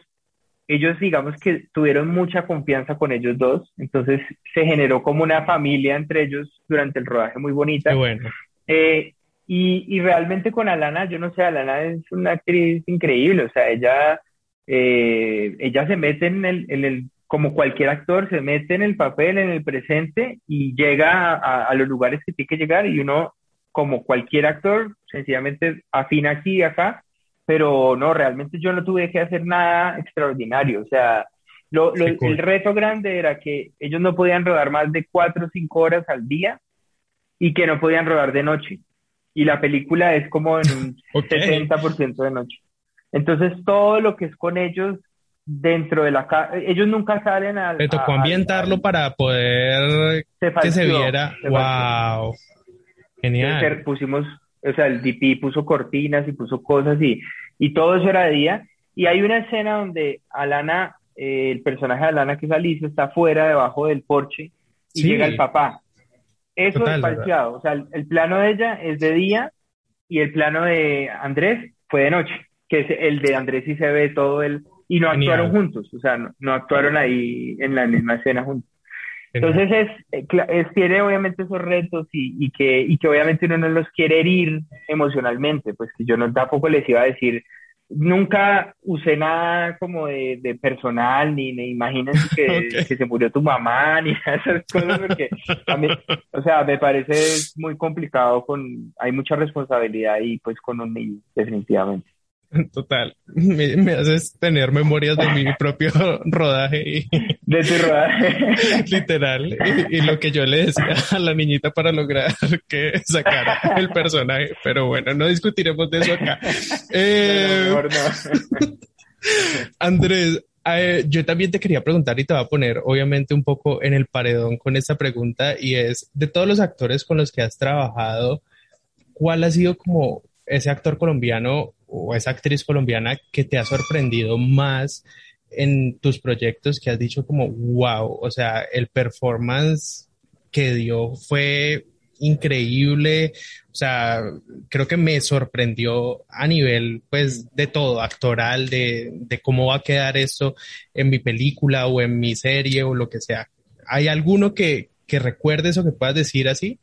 [SPEAKER 2] ellos digamos que tuvieron mucha confianza con ellos dos, entonces se generó como una familia entre ellos durante el rodaje muy bonita.
[SPEAKER 1] bueno.
[SPEAKER 2] Eh, y, y realmente con Alana, yo no sé, Alana es una actriz increíble, o sea, ella eh, ella se mete en el, en el, como cualquier actor, se mete en el papel, en el presente y llega a, los lugares que tiene que llegar y uno, como cualquier actor, sencillamente afina aquí y acá, pero no, realmente yo no tuve que hacer nada extraordinario, o sea, lo, el reto grande era que ellos no podían rodar más de cuatro o cinco horas al día y que no podían rodar de noche. Y la película es como en un 70% de noche. Entonces, todo lo que es con ellos dentro de la casa, ellos nunca salen a...
[SPEAKER 1] Me tocó ambientarlo para poder que se viera. ¡Wow! Genial.
[SPEAKER 2] pusimos, o sea, el DP puso cortinas y puso cosas y, y todo eso era de día. Y hay una escena donde Alana, eh, el personaje de Alana, que es Alicia, está afuera, debajo del porche, y llega el papá. Eso es falseado. O sea, el plano de ella es de día y el plano de Andrés fue de noche que es el de Andrés y se ve todo el... y no actuaron juntos, o sea, no, actuaron ahí en la misma escena juntos. Entonces es, eh, es, tiene obviamente esos retos y, y, que, y que obviamente uno no los quiere herir emocionalmente, pues que yo no tampoco les iba a decir, nunca usé nada como de, de personal, ni, ni imagínense que, que, se murió tu mamá, ni esas cosas, porque a mí, o sea, me parece muy complicado, con, hay mucha responsabilidad y pues con un niño, definitivamente.
[SPEAKER 1] Total, me, haces tener memorias de mi propio rodaje. Y,
[SPEAKER 2] de tu rodaje.
[SPEAKER 1] Literal. Y, lo que yo le decía a la niñita para lograr que sacara el personaje. Pero bueno, no discutiremos de eso acá. Eh, Andrés, eh, yo también te quería preguntar y te voy a poner obviamente un poco en el paredón con esta pregunta y es, de todos los actores con los que has trabajado, ¿cuál ha sido como ese actor colombiano o esa actriz colombiana que te ha sorprendido más en tus proyectos que has dicho como, wow, o sea, el performance que dio fue increíble, o sea, creo que me sorprendió a nivel, pues, de todo, actoral, de, de cómo va a quedar esto en mi película o en mi serie o lo que sea. ¿Hay alguno que, que recuerdes o que puedas decir así?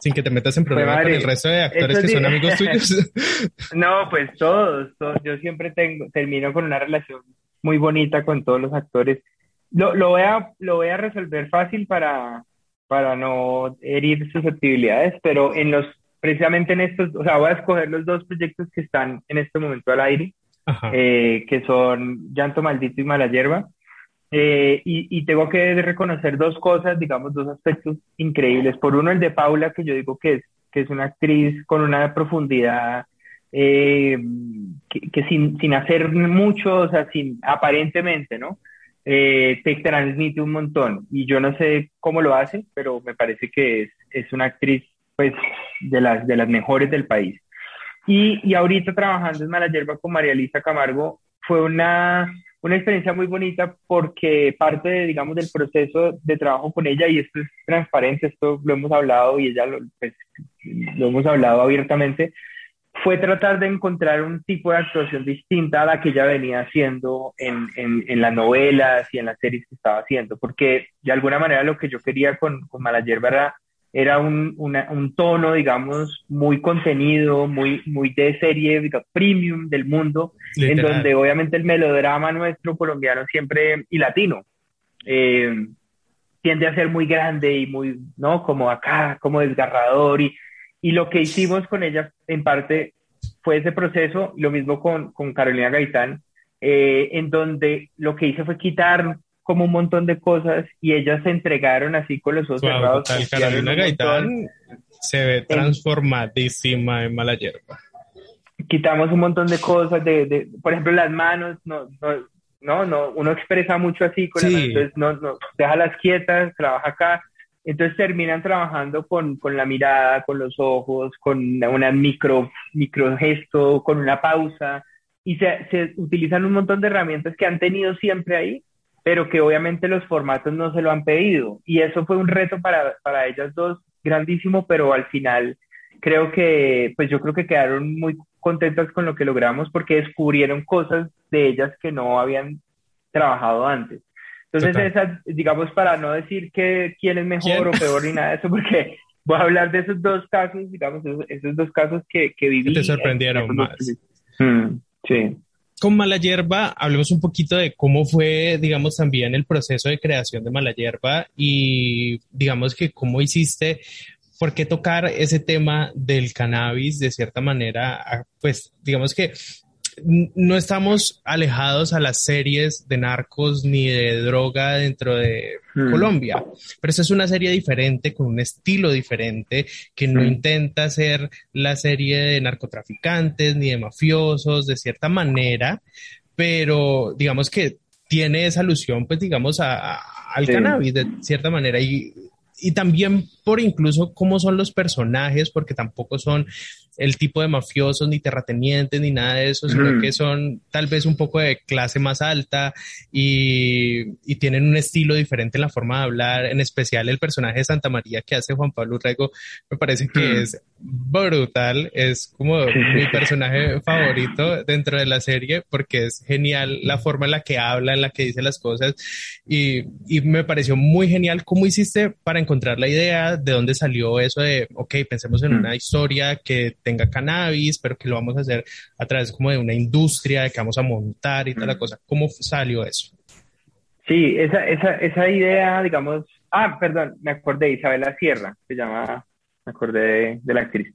[SPEAKER 1] Sin que te metas en problemas con el resto de actores que son amigos tuyos.
[SPEAKER 2] no, pues todos, Yo siempre tengo, termino con una relación muy bonita con todos los actores. Lo, lo, voy, a, lo voy a resolver fácil para, para no herir susceptibilidades, pero en los, precisamente en estos, o sea, voy a escoger los dos proyectos que están en este momento al aire, eh, que son Llanto Maldito y Mala Hierba. Eh, y, tengo que reconocer dos cosas, digamos, dos aspectos increíbles. Por uno, el de Paula, que yo digo que es, que es una actriz con una profundidad eh, que, sin, sin, hacer mucho, o sea, sin, aparentemente, ¿no? Eh, te transmite un montón. Y yo no sé cómo lo hace, pero me parece que es, es una actriz, pues, de las, de las mejores del país. Y, y ahorita trabajando en Mala Yerba con María Elisa Camargo, fue una una experiencia muy bonita porque parte, de, digamos, del proceso de trabajo con ella, y esto es transparente, esto lo hemos hablado y ella lo, pues, lo hemos hablado abiertamente, fue tratar de encontrar un tipo de actuación distinta a la que ella venía haciendo en, en, en las novelas y en las series que estaba haciendo, porque de alguna manera lo que yo quería con, con Malayer era era un, un, tono, digamos, muy contenido, muy, muy de serie premium del mundo, en donde obviamente el melodrama nuestro colombiano siempre, y latino, eh, tiende a ser muy grande y muy, ¿no? Como acá, como desgarrador. Y, y lo que hicimos con ella, en parte, fue ese proceso, lo mismo con, con Carolina Gaitán, eh, en donde lo que hice fue quitar como un montón de cosas y ellas se entregaron así con los ojos cerrados.
[SPEAKER 1] Carolina Gaitán se ve transformadísima en mala hierba.
[SPEAKER 2] Quitamos un montón de cosas, de, de, por ejemplo, las manos, no, no, no, no, uno expresa mucho así con las manos, entonces no, no, déjalas quietas, trabaja acá. Entonces terminan trabajando con, con la mirada, con los ojos, con una micro, micro gesto, con una pausa, y se, se utilizan un montón de herramientas que han tenido siempre ahí, pero que obviamente los formatos no se lo han pedido. Y eso fue un reto para, para ellas dos grandísimo, pero al final creo que, pues yo creo que quedaron muy contentas con lo que logramos porque descubrieron cosas de ellas que no habían trabajado antes. Entonces, digamos, para no decir que quién es mejor o peor ni nada de eso, porque voy a hablar de esos dos casos, digamos, esos, dos casos que, que viví.
[SPEAKER 1] Te sorprendieron más.
[SPEAKER 2] Mm, sí
[SPEAKER 1] con Mala Hierba, hablemos un poquito de cómo fue, digamos, también el proceso de creación de Mala Hierba y digamos que cómo hiciste, por qué tocar ese tema del cannabis de cierta manera, pues digamos que no estamos alejados a las series de narcos ni de droga dentro de hmm. Colombia, pero esa es una serie diferente, con un estilo diferente, que no hmm. intenta ser la serie de narcotraficantes ni de mafiosos, de cierta manera, pero digamos que tiene esa alusión, pues digamos, a, al cannabis de cierta manera y, y también por incluso cómo son los personajes, porque tampoco son el tipo de mafiosos, ni terratenientes, ni nada de eso, sino que son tal vez un poco de clase más alta y, y, tienen un estilo diferente en la forma de hablar, en especial el personaje de Santa María que hace Juan Pablo Rego, me parece que es brutal, es como mi personaje favorito dentro de la serie porque es genial la forma en la que habla, en la que dice las cosas y, y me pareció muy genial cómo hiciste para encontrar la idea, de dónde salió eso de, ok, pensemos en una historia que tenga cannabis, pero que lo vamos a hacer a través como de una industria, de que vamos a montar y tal la cosa. ¿Cómo salió eso?
[SPEAKER 2] Sí, esa, esa, esa idea, digamos, ah, perdón, me acordé, Isabela Sierra, se llama, me acordé de, la actriz,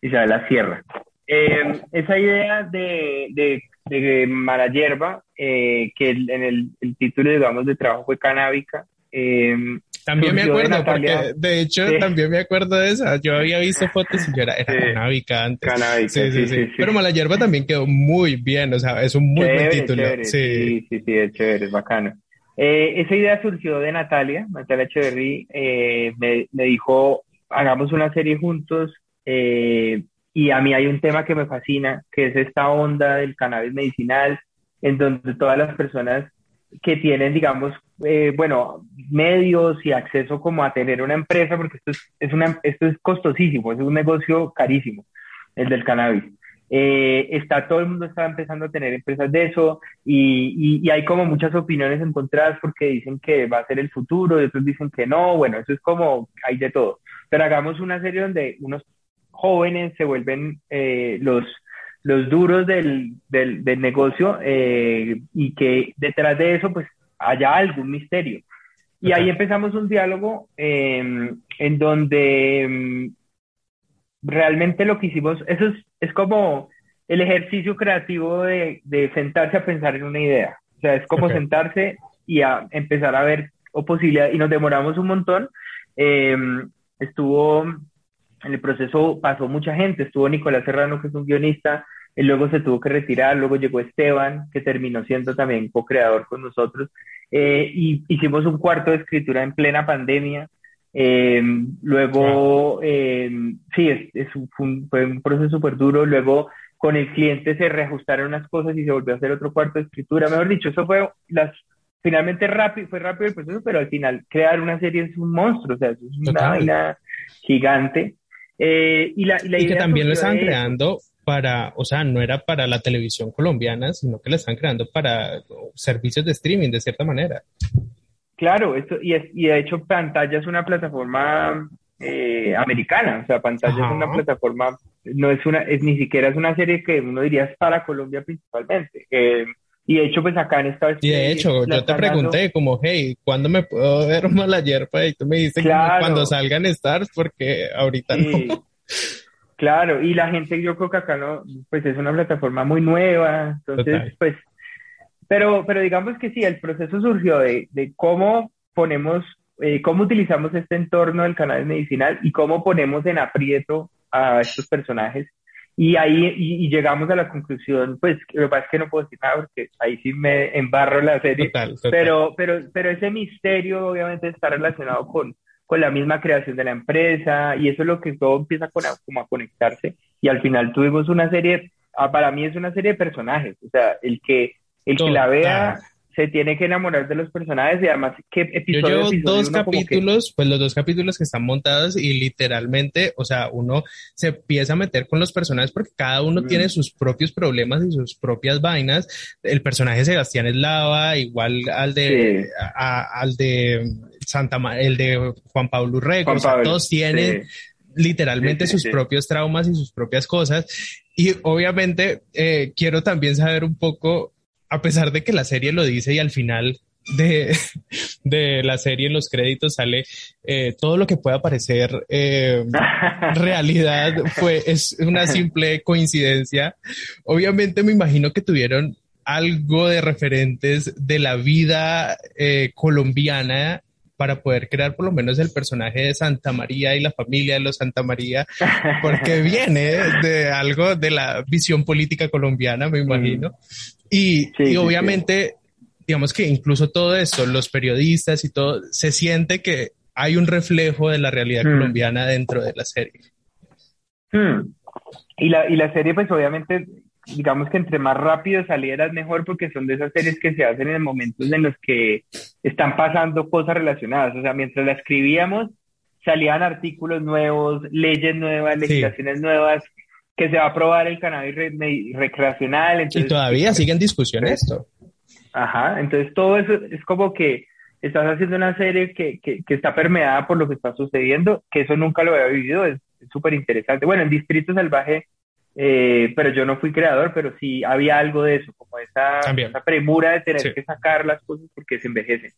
[SPEAKER 2] Isabela Sierra. Em, esa idea de, de, de mala hierba, eh, que en el, el, título, digamos, de trabajo fue canábica, eh,
[SPEAKER 1] también me acuerdo, porque de hecho también me acuerdo de esa. Yo había visto fotos y yo era, era canábica antes.
[SPEAKER 2] Canábica, sí, sí, sí,
[SPEAKER 1] Pero Mala Hierba también quedó muy bien, o sea, es un muy buen título.
[SPEAKER 2] sí, sí, sí, es chévere, es bacano. Eh, esa idea surgió de Natalia, Natalia Echeverry, eh, me, me, dijo, hagamos una serie juntos, eh, y a mí hay un tema que me fascina, que es esta onda del cannabis medicinal, en donde todas las personas que tienen, digamos, eh, bueno, medios y acceso como a tener una empresa, porque esto es, es, una, esto es costosísimo, es un negocio carísimo, el del cannabis. Eh, está todo el mundo está empezando a tener empresas de eso y, y, hay como muchas opiniones encontradas porque dicen que va a ser el futuro y otros dicen que no, bueno, eso es como, hay de todo. Pero hagamos una serie donde unos jóvenes se vuelven eh, los los duros del, del, del negocio eh, y que detrás de eso pues haya algún misterio. Y ahí empezamos un diálogo em, en donde em, realmente lo que hicimos, eso es, es como el ejercicio creativo de, de, sentarse a pensar en una idea. O sea, es como sentarse y a empezar a ver o posibilidad y nos demoramos un montón. Em, estuvo en el proceso pasó mucha gente, estuvo Nicolás Serrano, que es un guionista, él luego se tuvo que retirar, luego llegó Esteban, que terminó siendo también co-creador con nosotros, eh, y hicimos un cuarto de escritura en plena pandemia. Eh, luego, eh, sí, es, fue un proceso súper duro. Luego, con el cliente se reajustaron unas cosas y se volvió a hacer otro cuarto de escritura. Mejor dicho, eso fue las finalmente rápido, fue rápido el proceso, pero al final crear una serie es un monstruo, o sea, es una vaina gigante. y, la, y,
[SPEAKER 1] que también lo están creando para, o sea, no era para la televisión colombiana, sino que la están creando para servicios de streaming, de cierta manera.
[SPEAKER 2] Claro, esto, y, es, y de hecho Pantalla es una plataforma eh, americana, o sea, Pantalla es una plataforma, no es una, es, ni siquiera es una serie que uno diría es para Colombia principalmente. Eh, y de hecho, pues acá en esta
[SPEAKER 1] Y de hecho, yo te pregunté como, hey, ¿cuándo me puedo ver la hierba? Y tú me dijiste cuando salgan Stars, porque ahorita no.
[SPEAKER 2] Claro, y la gente, yo creo que acá no, pues es una plataforma muy nueva, entonces, pues, pero, pero digamos que sí, el proceso surgió de, de cómo ponemos, eh, cómo utilizamos este entorno del canal medicinal y cómo ponemos en aprieto a estos personajes. Y ahí y, llegamos a la conclusión, pues, lo que pasa es que no puedo decir nada porque ahí sí me embarro la serie, Pero, pero, pero ese misterio obviamente está relacionado con, con la misma creación de la empresa y eso es lo que todo empieza con, como a conectarse. Y al final tuvimos una serie, ah, para mí es una serie de personajes, o sea, el que, el que la vea se tiene que enamorar de los personajes y además qué episodio
[SPEAKER 1] Yo llevo dos capítulos, pues los dos capítulos que están montados y literalmente, o sea, uno se empieza a meter con los personajes porque cada uno mm. tiene sus propios problemas y sus propias vainas. El personaje de Sebastián es lava, igual al de, al de Santa el de Juan Pablo Urrego, todos tienen literalmente sus propios traumas y sus propias cosas. Y obviamente eh, quiero también saber un poco, a pesar de que la serie lo dice y al final de, de la serie en los créditos sale eh, todo lo que pueda parecer eh, realidad fue es una simple coincidencia. Obviamente me imagino que tuvieron algo de referentes de la vida colombiana para poder crear por lo menos el personaje de Santa María y la familia de los Santa María, porque viene de algo de la visión política colombiana, me imagino. Y, y obviamente, digamos que incluso todo esto, los periodistas y todo, se siente que hay un reflejo de la realidad colombiana dentro de la serie.
[SPEAKER 2] Y, la, y la serie, pues obviamente, digamos que entre más rápido saliera es mejor porque son de esas series que se hacen en momentos en los que están pasando cosas relacionadas. O sea, mientras la escribíamos, salían artículos nuevos, leyes nuevas, legislaciones nuevas, que se va a aprobar el cannabis recreacional.
[SPEAKER 1] y todavía sigue en discusión esto.
[SPEAKER 2] Ajá, entonces todo eso es como que estás haciendo una serie que, que, que, está permeada por lo que está sucediendo, que eso nunca lo había vivido, es súper interesante. Bueno, en Distrito Salvaje, eh, pero yo no fui creador, pero sí había algo de eso, como esa, esa premura de tener que sacar las cosas porque se envejecen.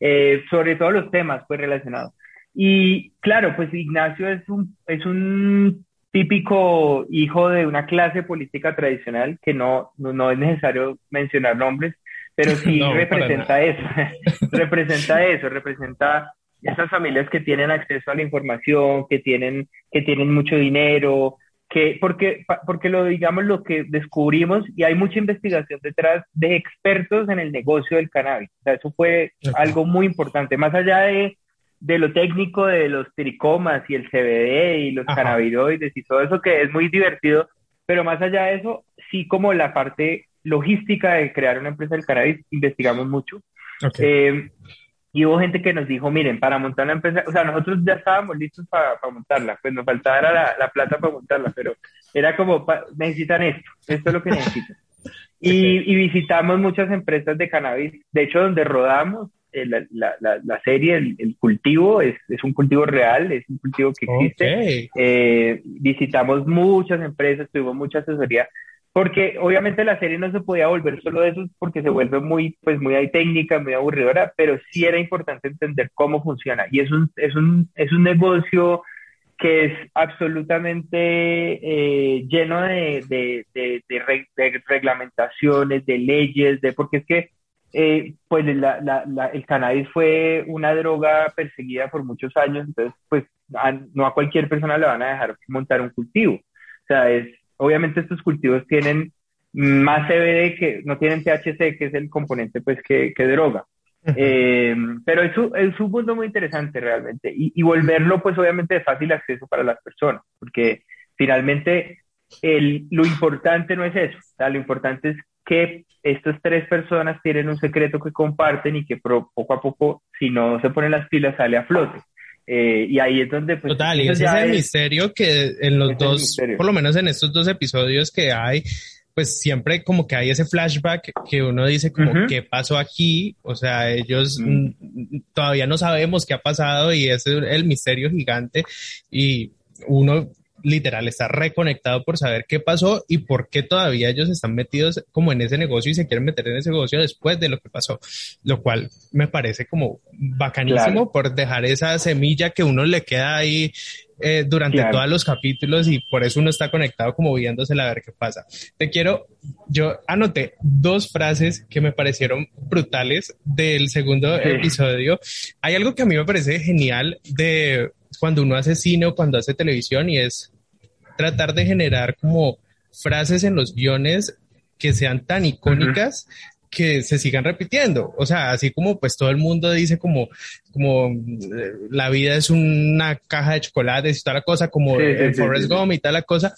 [SPEAKER 2] Eh, sobre todo los temas pues relacionados. Y claro, pues Ignacio es un, es un típico hijo de una clase política tradicional que no, no, es necesario mencionar nombres, pero sí representa eso, representa eso, representa esas familias que tienen acceso a la información, que tienen, que tienen mucho dinero, que porque, porque lo digamos lo que descubrimos y hay mucha investigación detrás de expertos en el negocio del cannabis. O sea, eso fue algo muy importante, más allá de de lo técnico de los tricomas y el CBD y los cannabinoides y todo eso que es muy divertido, pero más allá de eso, sí como la parte logística de crear una empresa del cannabis, investigamos mucho. Eh, y hubo gente que nos dijo, miren, para montar una empresa, o sea, nosotros ya estábamos listos para, montarla, pues nos faltaba la, la, plata para montarla, pero era como, necesitan esto, esto es lo que necesitan. Y, y visitamos muchas empresas de cannabis, de hecho, donde rodamos, eh, la, la, la, serie, el, cultivo, es, es, un cultivo real, es un cultivo que existe. Eh, visitamos muchas empresas, tuvimos mucha asesoría, porque obviamente la serie no se podía volver solo de eso porque se vuelve muy, pues muy técnica, muy aburridora, pero sí era importante entender cómo funciona. Y es un, es un, es un negocio que es absolutamente eh, lleno de, de, de, de, reglamentaciones, de leyes, de porque es que eh, pues la, la, el cannabis fue una droga perseguida por muchos años, entonces pues no a cualquier persona le van a dejar montar un cultivo. O sea, es, obviamente estos cultivos tienen más CBD que no tienen THC, que es el componente pues que, que droga. Eh, pero es, es un mundo muy interesante realmente y, y, volverlo pues obviamente de fácil acceso para las personas, porque finalmente el, lo importante no es eso, o sea, lo importante es que estas tres personas tienen un secreto que comparten y que poco a poco, si no se ponen las pilas, sale a flote. Eh, y ahí es donde... Pues,
[SPEAKER 1] Total, y ese es el misterio que en los dos, por lo menos en estos dos episodios que hay, pues siempre como que hay ese flashback que uno dice como qué pasó aquí, o sea, ellos todavía no sabemos qué ha pasado y ese es el misterio gigante y uno literal está reconectado por saber qué pasó y por qué todavía ellos están metidos como en ese negocio y se quieren meter en ese negocio después de lo que pasó, lo cual me parece como bacanísimo por dejar esa semilla que uno le queda ahí eh, durante todos los capítulos y por eso uno está conectado como viéndosela a ver qué pasa. Te quiero, yo anoté dos frases que me parecieron brutales del segundo episodio. Hay algo que a mí me parece genial de cuando uno hace cine o cuando hace televisión y es tratar de generar como frases en los guiones que sean tan icónicas que se sigan repitiendo. O sea, así como pues todo el mundo dice como, como eh, la vida es una caja de chocolates y toda la cosa, como el Forrest Gump y tal la cosa.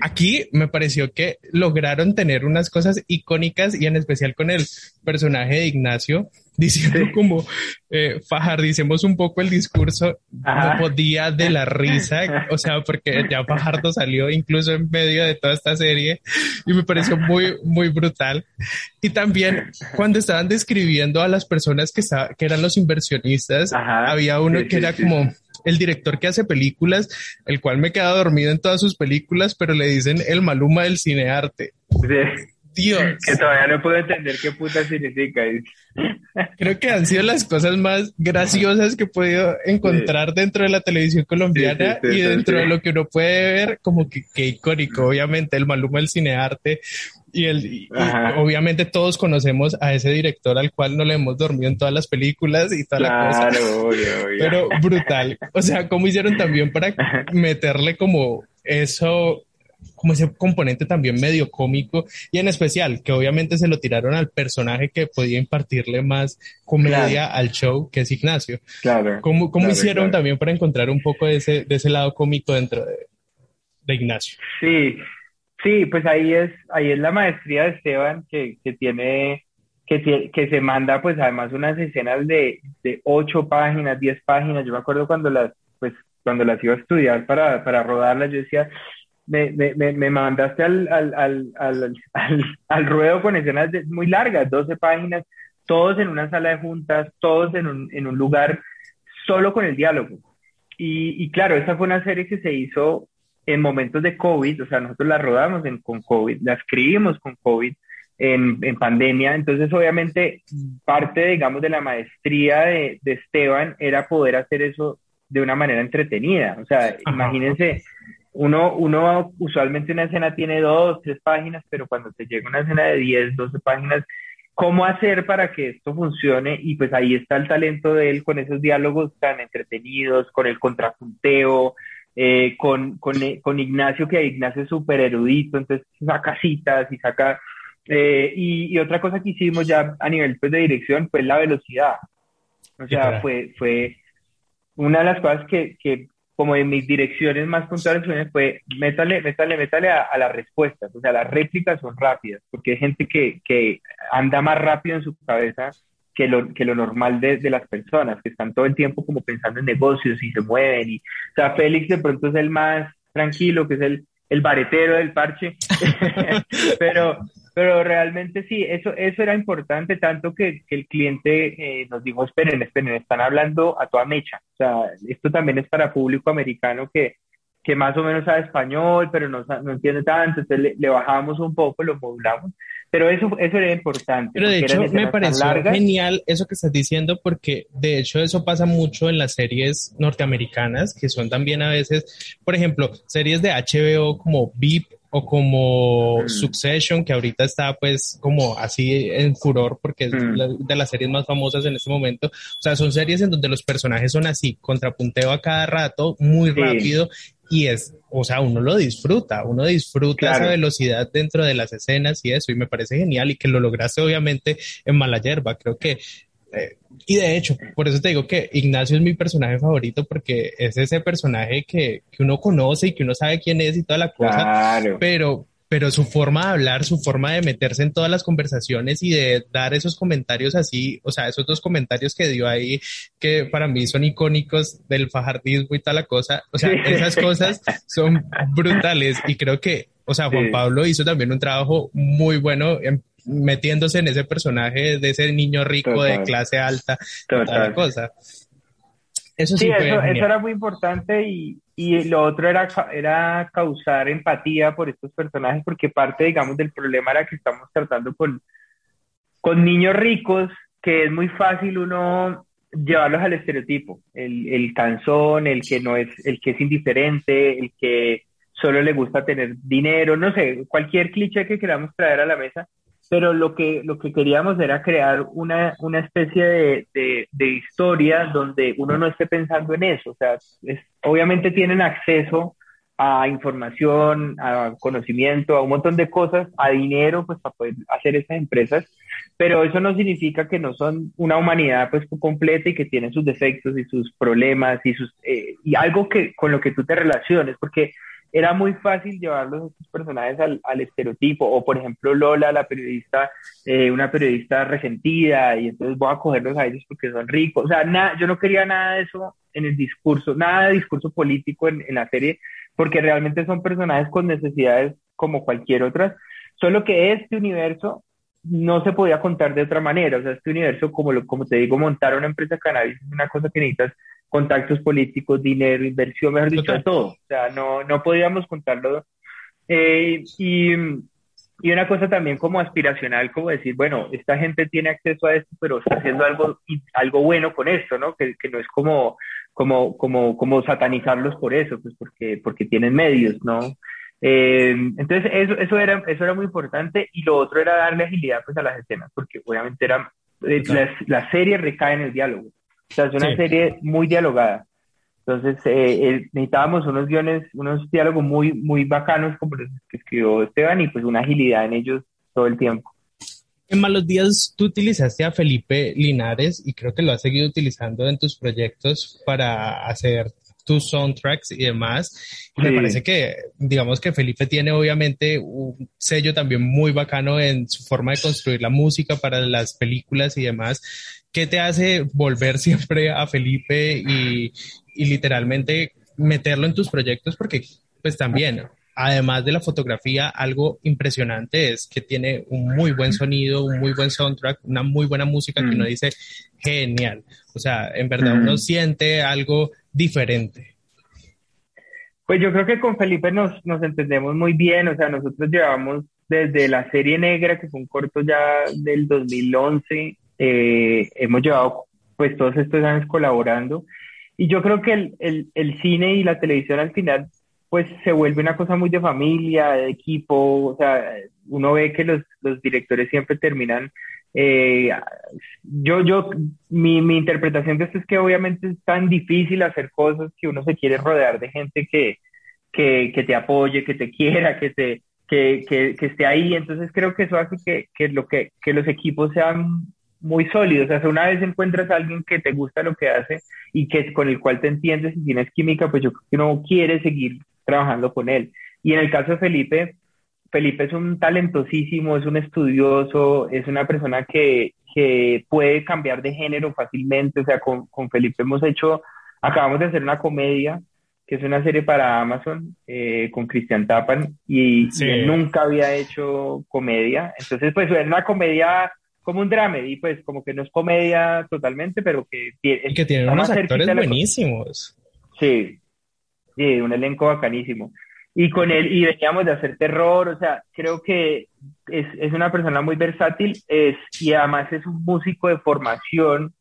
[SPEAKER 1] Aquí me pareció que lograron tener unas cosas icónicas y en especial con el personaje de Ignacio, diciendo como eh, fajardicemos un poco el discurso, no podía de la risa, o sea, porque ya Fajardo salió incluso en medio de toda esta serie y me pareció muy, muy brutal. Y también cuando estaban describiendo a las personas que, que eran los inversionistas, había uno que era como el director que hace películas, el cual me queda dormido en todas sus películas, pero le dicen el Maluma del cinearte. Dios.
[SPEAKER 2] Que todavía no puedo entender qué puta significa.
[SPEAKER 1] Creo que han sido las cosas más graciosas que he podido encontrar dentro de la televisión colombiana y dentro de lo que uno puede ver como que, icónico, obviamente, el Maluma del cinearte y el obviamente todos conocemos a ese director al cual no le hemos dormido en todas las películas y toda la cosa. Pero brutal. O sea, ¿cómo hicieron también para meterle como eso como ese componente también medio cómico y en especial que obviamente se lo tiraron al personaje que podía impartirle más comedia al show que es Ignacio.
[SPEAKER 2] Claro.
[SPEAKER 1] ¿Cómo, cómo hicieron también para encontrar un poco de ese, de ese lado cómico dentro de, de Ignacio.
[SPEAKER 2] Sí, sí, pues ahí es, ahí es la maestría de Esteban que, que tiene, que, que se manda pues además unas escenas de, de ocho páginas, diez páginas. Yo me acuerdo cuando las, pues cuando las iba a estudiar para, para rodarlas, yo decía, me, me, me mandaste al, al, al, al, al ruedo con escenas muy largas, 12 páginas, todos en una sala de juntas, todos en un, en un lugar solo con el diálogo. Y, y, claro, esa fue una serie que se hizo en momentos de COVID, o sea, nosotros la rodamos en, con COVID, la escribimos con COVID en, en, pandemia, entonces obviamente parte, digamos, de la maestría de, de, Esteban era poder hacer eso de una manera entretenida, o sea, imagínense, uno, uno usualmente una escena tiene dos, tres páginas, pero cuando te llega una escena de 10, 12 páginas, cómo hacer para que esto funcione y pues ahí está el talento de él con esos diálogos tan entretenidos, con el contrapunteo, eh, con, con, eh, con, Ignacio, que Ignacio es súper erudito, entonces saca citas y saca... Eh, y, y, otra cosa que hicimos ya a nivel pues, de dirección fue la velocidad. O sea, fue, fue una de las cosas que, que como en mis direcciones más puntuales fue, métale, métale, métale a, a, las respuestas, o sea, las réplicas son rápidas, porque hay gente que, que anda más rápido en su cabeza que lo, que lo normal de, de, las personas, que están todo el tiempo como pensando en negocios y se mueven. Y, o sea, Félix de pronto es el más tranquilo, que es el, el baretero del parche, pero, pero realmente sí, eso, eso era importante, tanto que, que el cliente eh, nos dijo, esperen, esperen, están hablando a toda mecha. O sea, esto también es para público americano que, que más o menos sabe español, pero no, no entiende tanto, entonces le, le, bajamos un poco, lo modulamos, pero eso, eso era importante.
[SPEAKER 1] Pero de hecho me pareció genial eso que estás diciendo, porque de hecho eso pasa mucho en las series norteamericanas, que son también a veces, por ejemplo, series de HBO como VIP o como mm. Succession, que ahorita está pues como así en furor porque es mm. de las series más famosas en este momento. O sea, son series en donde los personajes son así, contrapunteo a cada rato, muy sí. rápido y es, o sea, uno lo disfruta, uno disfruta claro. esa velocidad dentro de las escenas y eso, y me parece genial y que lo lograste obviamente en Malayerba, creo que, eh, y de hecho, por eso te digo que Ignacio es mi personaje favorito porque es ese personaje que, que uno conoce y que uno sabe quién es y toda la cosa,
[SPEAKER 2] claro.
[SPEAKER 1] pero pero su forma de hablar, su forma de meterse en todas las conversaciones y de dar esos comentarios así, o sea, esos dos comentarios que dio ahí, que para mí son icónicos del fajardismo y tal la cosa, o sea, esas cosas son brutales y creo que, o sea, Juan sí. Pablo hizo también un trabajo muy bueno en, metiéndose en ese personaje de ese niño rico Total. de clase alta, Total. tal cosa.
[SPEAKER 2] Eso sí, sí eso, eso, era muy importante y, y lo otro era, era causar empatía por estos personajes, porque parte, digamos, del problema era que estamos tratando con, con niños ricos, que es muy fácil uno llevarlos al estereotipo, el, el canzón, el que no es, el que es indiferente, el que solo le gusta tener dinero, no sé, cualquier cliché que queramos traer a la mesa, pero lo que, lo que queríamos era crear una, una especie de, de, historia donde uno no esté pensando en eso. O sea, es, obviamente tienen acceso a información, a conocimiento, a un montón de cosas, a dinero, pues para poder hacer esas empresas, pero eso no significa que no son una humanidad pues completa y que tienen sus defectos y sus problemas y sus eh, y algo que con lo que tú te relaciones, porque era muy fácil llevarlos estos personajes al, al, estereotipo, o por ejemplo Lola, la periodista, eh, una periodista resentida, y entonces voy a cogerlos a ellos porque son ricos. O sea, nada, yo no quería nada de eso en el discurso, nada de discurso político en, en la serie, porque realmente son personajes con necesidades como cualquier otra, solo que este universo no se podía contar de otra manera, o sea, este universo, como, lo, como te digo, montar una empresa cannabis es una cosa que necesitas contactos políticos, dinero, inversión, mejor dicho, todo. O sea, no, no podíamos contarlo. Eh, y, y una cosa también como aspiracional, como decir, bueno, esta gente tiene acceso a esto, pero está haciendo algo, algo bueno con esto, ¿no? Que, que no es como, como, como, como satanizarlos por eso, pues porque, porque tienen medios, ¿no? Eh, entonces, eso, eso, era, eso era muy importante y lo otro era darle agilidad pues, a las escenas, porque obviamente era, eh, la, la serie recae en el diálogo. O sea, es una sí. serie muy dialogada. Entonces, eh, eh, necesitábamos unos guiones, unos diálogos muy, muy bacanos como los que escribió Esteban y pues una agilidad en ellos todo el tiempo.
[SPEAKER 1] En Malos Días tú utilizaste a Felipe Linares y creo que lo has seguido utilizando en tus proyectos para hacer tus soundtracks y demás. Y me parece que, digamos que Felipe tiene obviamente un sello también muy bacano en su forma de construir la música para las películas y demás. ¿Qué te hace volver siempre a Felipe y, y literalmente meterlo en tus proyectos? Porque pues también además de la fotografía, algo impresionante es que tiene un muy buen sonido, un muy buen soundtrack, una muy buena música que uno mm. dice genial. O sea, en verdad uno mm. siente algo diferente.
[SPEAKER 2] Pues yo creo que con Felipe nos, nos entendemos muy bien, o sea, nosotros llevamos desde la serie negra, que fue un corto ya del 2011, eh, hemos llevado pues todos estos años colaborando. Y yo creo que el, el, el cine y la televisión al final pues se vuelve una cosa muy de familia, de equipo, o sea, uno ve que los, los directores siempre terminan, eh, yo, yo, mi, mi, interpretación de esto es que obviamente es tan difícil hacer cosas que uno se quiere rodear de gente que, que, que te apoye, que te quiera, que te, que, que, que, esté ahí. Entonces creo que eso hace que, que, lo que, que los equipos sean muy sólidos. O sea, una vez encuentras a alguien que te gusta lo que hace y que con el cual te entiendes y tienes química, pues yo creo que uno quiere seguir trabajando con él. Y en el caso de Felipe, Felipe es un talentosísimo, es un estudioso, es una persona que, que puede cambiar de género fácilmente. O sea, con, con, Felipe hemos hecho, acabamos de hacer una comedia, que es una serie para Amazon, eh, con Cristian Tapan, y, él nunca había hecho comedia. Entonces, pues es una comedia como un drama, y pues como que no es comedia totalmente, pero que,
[SPEAKER 1] y que tiene unos actores buenísimos.
[SPEAKER 2] Sí, Sí, un elenco bacanísimo. Y con él, y veníamos de hacer terror, o sea, creo que es, es una persona muy versátil es, y además es un músico de formación.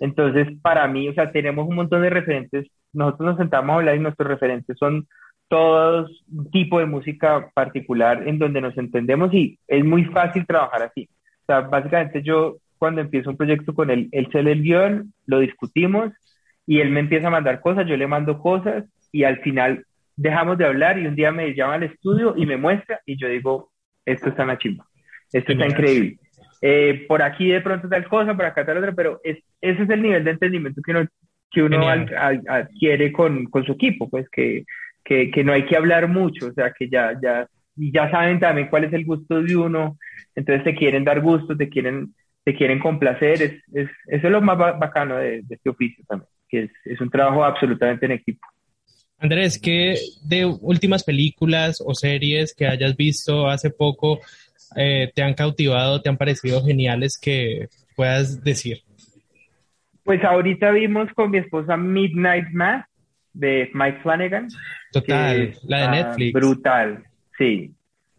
[SPEAKER 2] Entonces, para mí, o sea, tenemos un montón de referentes. Nosotros nos sentamos a hablar y nuestros referentes son todos un tipo de música particular en donde nos entendemos y es muy fácil trabajar así. Sea, básicamente yo cuando empiezo un proyecto con él, él se lee el guion, lo discutimos y él me empieza a mandar cosas, yo le mando cosas y al final dejamos de hablar y un día me llama al estudio y me muestra y yo digo, esto está en la chimba, esto está increíble. Eh, por aquí de pronto tal cosa, por acá tal otra, pero es, ese es el nivel de entendimiento que uno, que uno adquiere con, con, su equipo, pues que, que, que, no hay que hablar mucho, o sea, que ya, ya, ya saben también cuál es el gusto de uno, entonces te quieren dar gusto, te quieren, te quieren complacer, es, es, eso es lo más bacano de, de este oficio también, que es, es un trabajo absolutamente en equipo.
[SPEAKER 1] Andrés, ¿qué de últimas películas o series que hayas visto hace poco eh, te han cautivado, te han parecido geniales que puedas decir?
[SPEAKER 2] Pues ahorita vimos con mi esposa Midnight Mass de Mike Flanagan.
[SPEAKER 1] Total, la de Netflix.
[SPEAKER 2] Brutal, sí.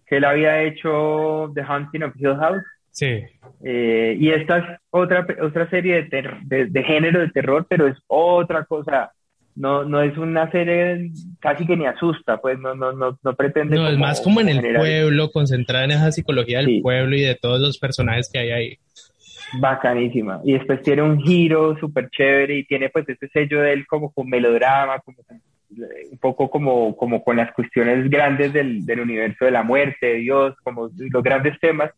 [SPEAKER 2] Que él había hecho The Hunting of Hill House.
[SPEAKER 1] Sí.
[SPEAKER 2] Eh, y esta es otra, otra serie de, de género de terror, pero es otra cosa no, no es una serie casi que ni asusta, pues no, no, no, no pretende.
[SPEAKER 1] No, es más como en el pueblo, concentrada en esa psicología del pueblo y de todos los personajes que hay ahí.
[SPEAKER 2] Bacanísima. Y después tiene un giro súper chévere y tiene pues este sello de él como con melodrama, como un poco como, como con las cuestiones grandes del, del universo de la muerte, de Dios, como los grandes temas,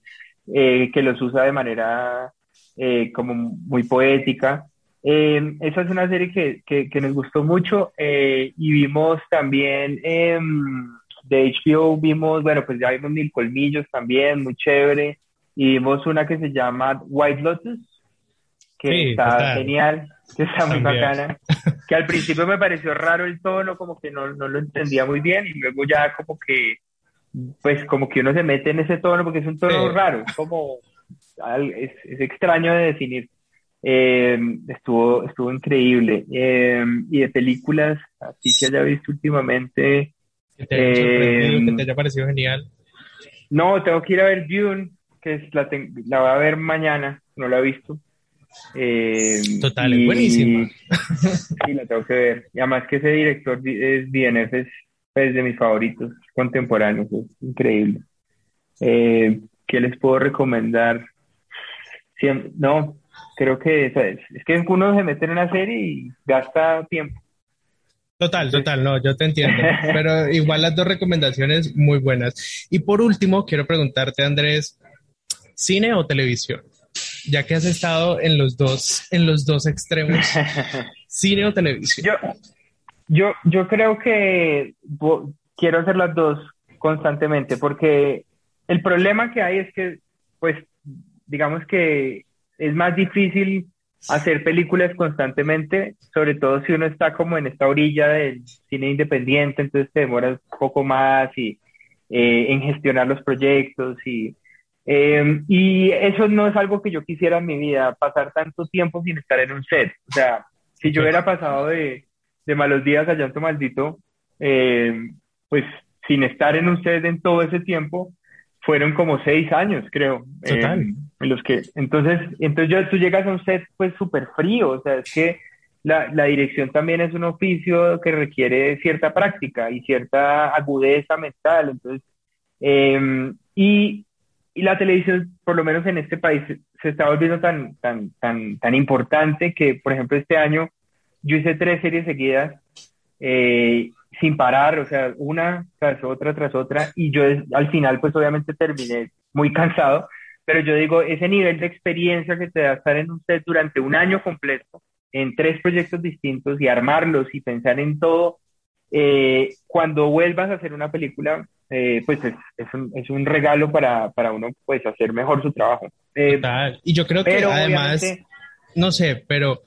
[SPEAKER 2] eh, que los usa de manera eh, como muy poética. Eh, esa es una serie que, que, nos gustó mucho eh, y vimos también em, de HBO, vimos, bueno, pues ya vimos Mil Colmillos también, muy chévere, y vimos una que se llama White Lotus, que está genial, que está muy bacana, que al principio me pareció raro el tono, como que no, no lo entendía muy bien, y luego ya como que, pues como que uno se mete en ese tono, porque es un tono raro, como, es, es extraño de definir. Eh, estuvo, estuvo increíble. Eh, y de películas, así que haya visto últimamente.
[SPEAKER 1] Que te eh, que te haya parecido genial.
[SPEAKER 2] No, tengo que ir a ver Dune, que es la, la voy a ver mañana, no la he visto.
[SPEAKER 1] Total, es buenísima.
[SPEAKER 2] Sí, la tengo que ver. Y además que ese director es DNF, es, es de mis favoritos contemporáneos, es increíble. ¿Qué les puedo recomendar? no, creo que es, es que uno se mete en una serie y gasta tiempo.
[SPEAKER 1] Total, total, no, yo te entiendo, pero igual las dos recomendaciones muy buenas. Y por último, quiero preguntarte, Andrés, ¿cine o televisión? Ya que has estado en los dos, en los dos extremos, ¿cine o televisión?
[SPEAKER 2] Yo, Yo, yo creo que quiero hacer las dos constantemente porque el problema que hay es que, pues, digamos que es más difícil hacer películas constantemente, sobre todo si uno está como en esta orilla del cine independiente, entonces te demoras un poco más y eh, en gestionar los proyectos y, eh, y eso no es algo que yo quisiera en mi vida, pasar tanto tiempo sin estar en un set. O sea, si yo hubiera pasado de, de malos días a llanto maldito, eh, pues sin estar en un set en todo ese tiempo, fueron como seis años, creo. Total. Eh, en los que, entonces, entonces tú llegas a un set pues súper frío, o sea, es que la, la, dirección también es un oficio que requiere cierta práctica y cierta agudeza mental, entonces, em, y, y, la televisión, por lo menos en este país, se está volviendo tan, tan, tan, tan importante que, por ejemplo, este año yo hice tres series seguidas eh, sin parar, o sea, una tras otra, tras otra, y yo al final pues obviamente terminé muy cansado, pero yo digo, ese nivel de experiencia que te da estar en un set durante un año completo, en tres proyectos distintos y armarlos y pensar en todo, eh, cuando vuelvas a hacer una película, eh, pues es, es, un, es, un, regalo para, para, uno pues hacer mejor su trabajo.
[SPEAKER 1] Eh, y yo creo que además, no sé, pero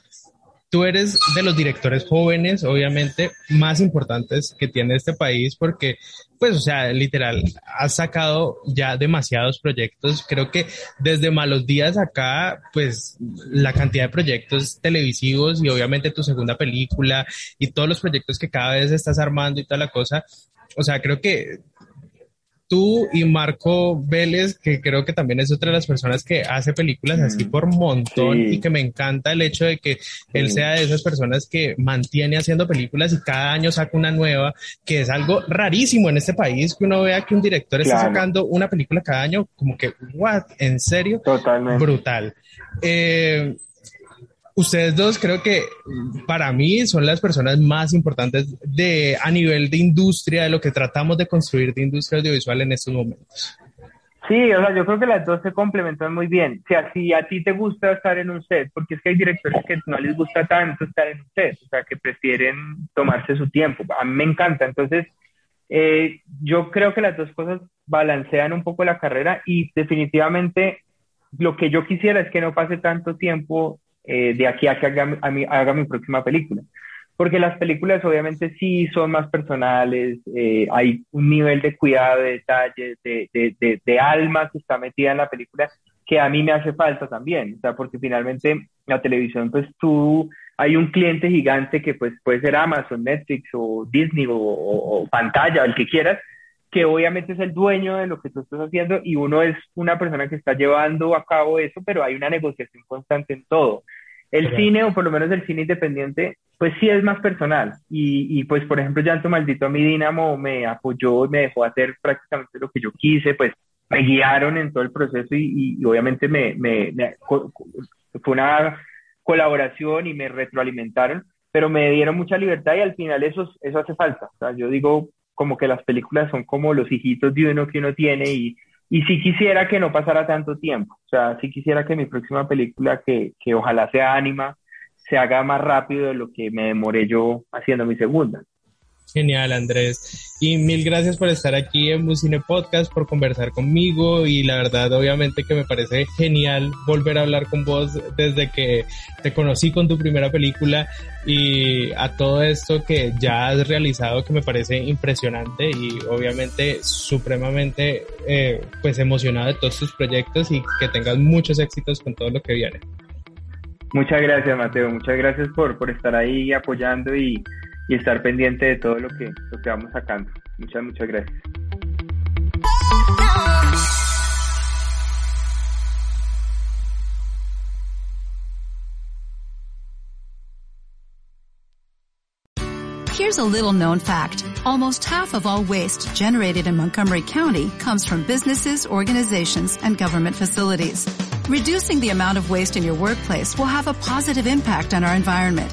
[SPEAKER 1] tú eres de los directores jóvenes, obviamente, más importantes que tiene este país porque, pues, o sea, literal, has sacado ya demasiados proyectos. Creo que desde Malos Días acá, pues, la cantidad de proyectos televisivos y obviamente tu segunda película y todos los proyectos que cada vez estás armando y toda la cosa, o sea, creo que tú y Marco Vélez, que creo que también es otra de las personas que hace películas así mm, por montón y que me encanta el hecho de que él sea de esas personas que mantiene haciendo películas y cada año saca una nueva, que es algo rarísimo en este país, que uno vea que un director está sacando una película cada año, como que, what, en serio,
[SPEAKER 2] Totalmente.
[SPEAKER 1] brutal. Eh, ustedes dos creo que para mí son las personas más importantes de a nivel de industria, de lo que tratamos de construir de industria audiovisual en estos momentos.
[SPEAKER 2] Sí, o sea, yo creo que las dos se complementan muy bien. O sea, si a ti te gusta estar en un set, porque es que hay directores que no les gusta tanto estar en un set, o sea, que prefieren tomarse su tiempo. A mí me encanta. Entonces, eh, yo creo que las dos cosas balancean un poco la carrera y definitivamente lo que yo quisiera es que no pase tanto tiempo eh, de aquí a que haga, haga, mi próxima película. Porque las películas obviamente sí son más personales, eh, hay un nivel de cuidado, de detalles, de, de, de, alma que está metida en la película que a mí me hace falta también, o sea, porque finalmente la televisión, pues tú, hay un cliente gigante que pues puede ser Amazon, Netflix o Disney o, o pantalla, el que quieras, que obviamente es el dueño de lo que tú estás haciendo y uno es una persona que está llevando a cabo eso, pero hay una negociación constante en todo. El cine, o por lo menos el cine independiente, pues sí es más personal. Y, y pues, por ejemplo, Llanto Maldito a mi Dinamo me apoyó y me dejó hacer prácticamente lo que yo quise, pues me guiaron en todo el proceso y, y, obviamente me, me, fue una colaboración y me retroalimentaron, pero me dieron mucha libertad y al final eso, eso hace falta. O sea, yo digo, como que las películas son como los hijitos de uno que uno tiene y, y sí quisiera que no pasara tanto tiempo. O sea, sí quisiera que mi próxima película, que, que ojalá sea Ánima, se haga más rápido de lo que me demoré yo haciendo mi segunda.
[SPEAKER 1] Genial, Andrés. Y mil gracias por estar aquí en Musine Podcast, por conversar conmigo y la verdad, obviamente que me parece genial volver a hablar con vos desde que te conocí con tu primera película y a todo esto que ya has realizado que me parece impresionante y obviamente supremamente eh, pues emocionado de todos tus proyectos y que tengas muchos éxitos con todo lo que viene.
[SPEAKER 2] Muchas gracias, Mateo. Muchas gracias por, por estar ahí apoyando y y estar pendiente de todo lo que, lo que vamos sacando. Muchas, muchas gracias.
[SPEAKER 3] Here's a little known fact. Almost half of all waste generated in Montgomery County comes from businesses, organizations, and government facilities. Reducing the amount of waste in your workplace will have a positive impact on our environment.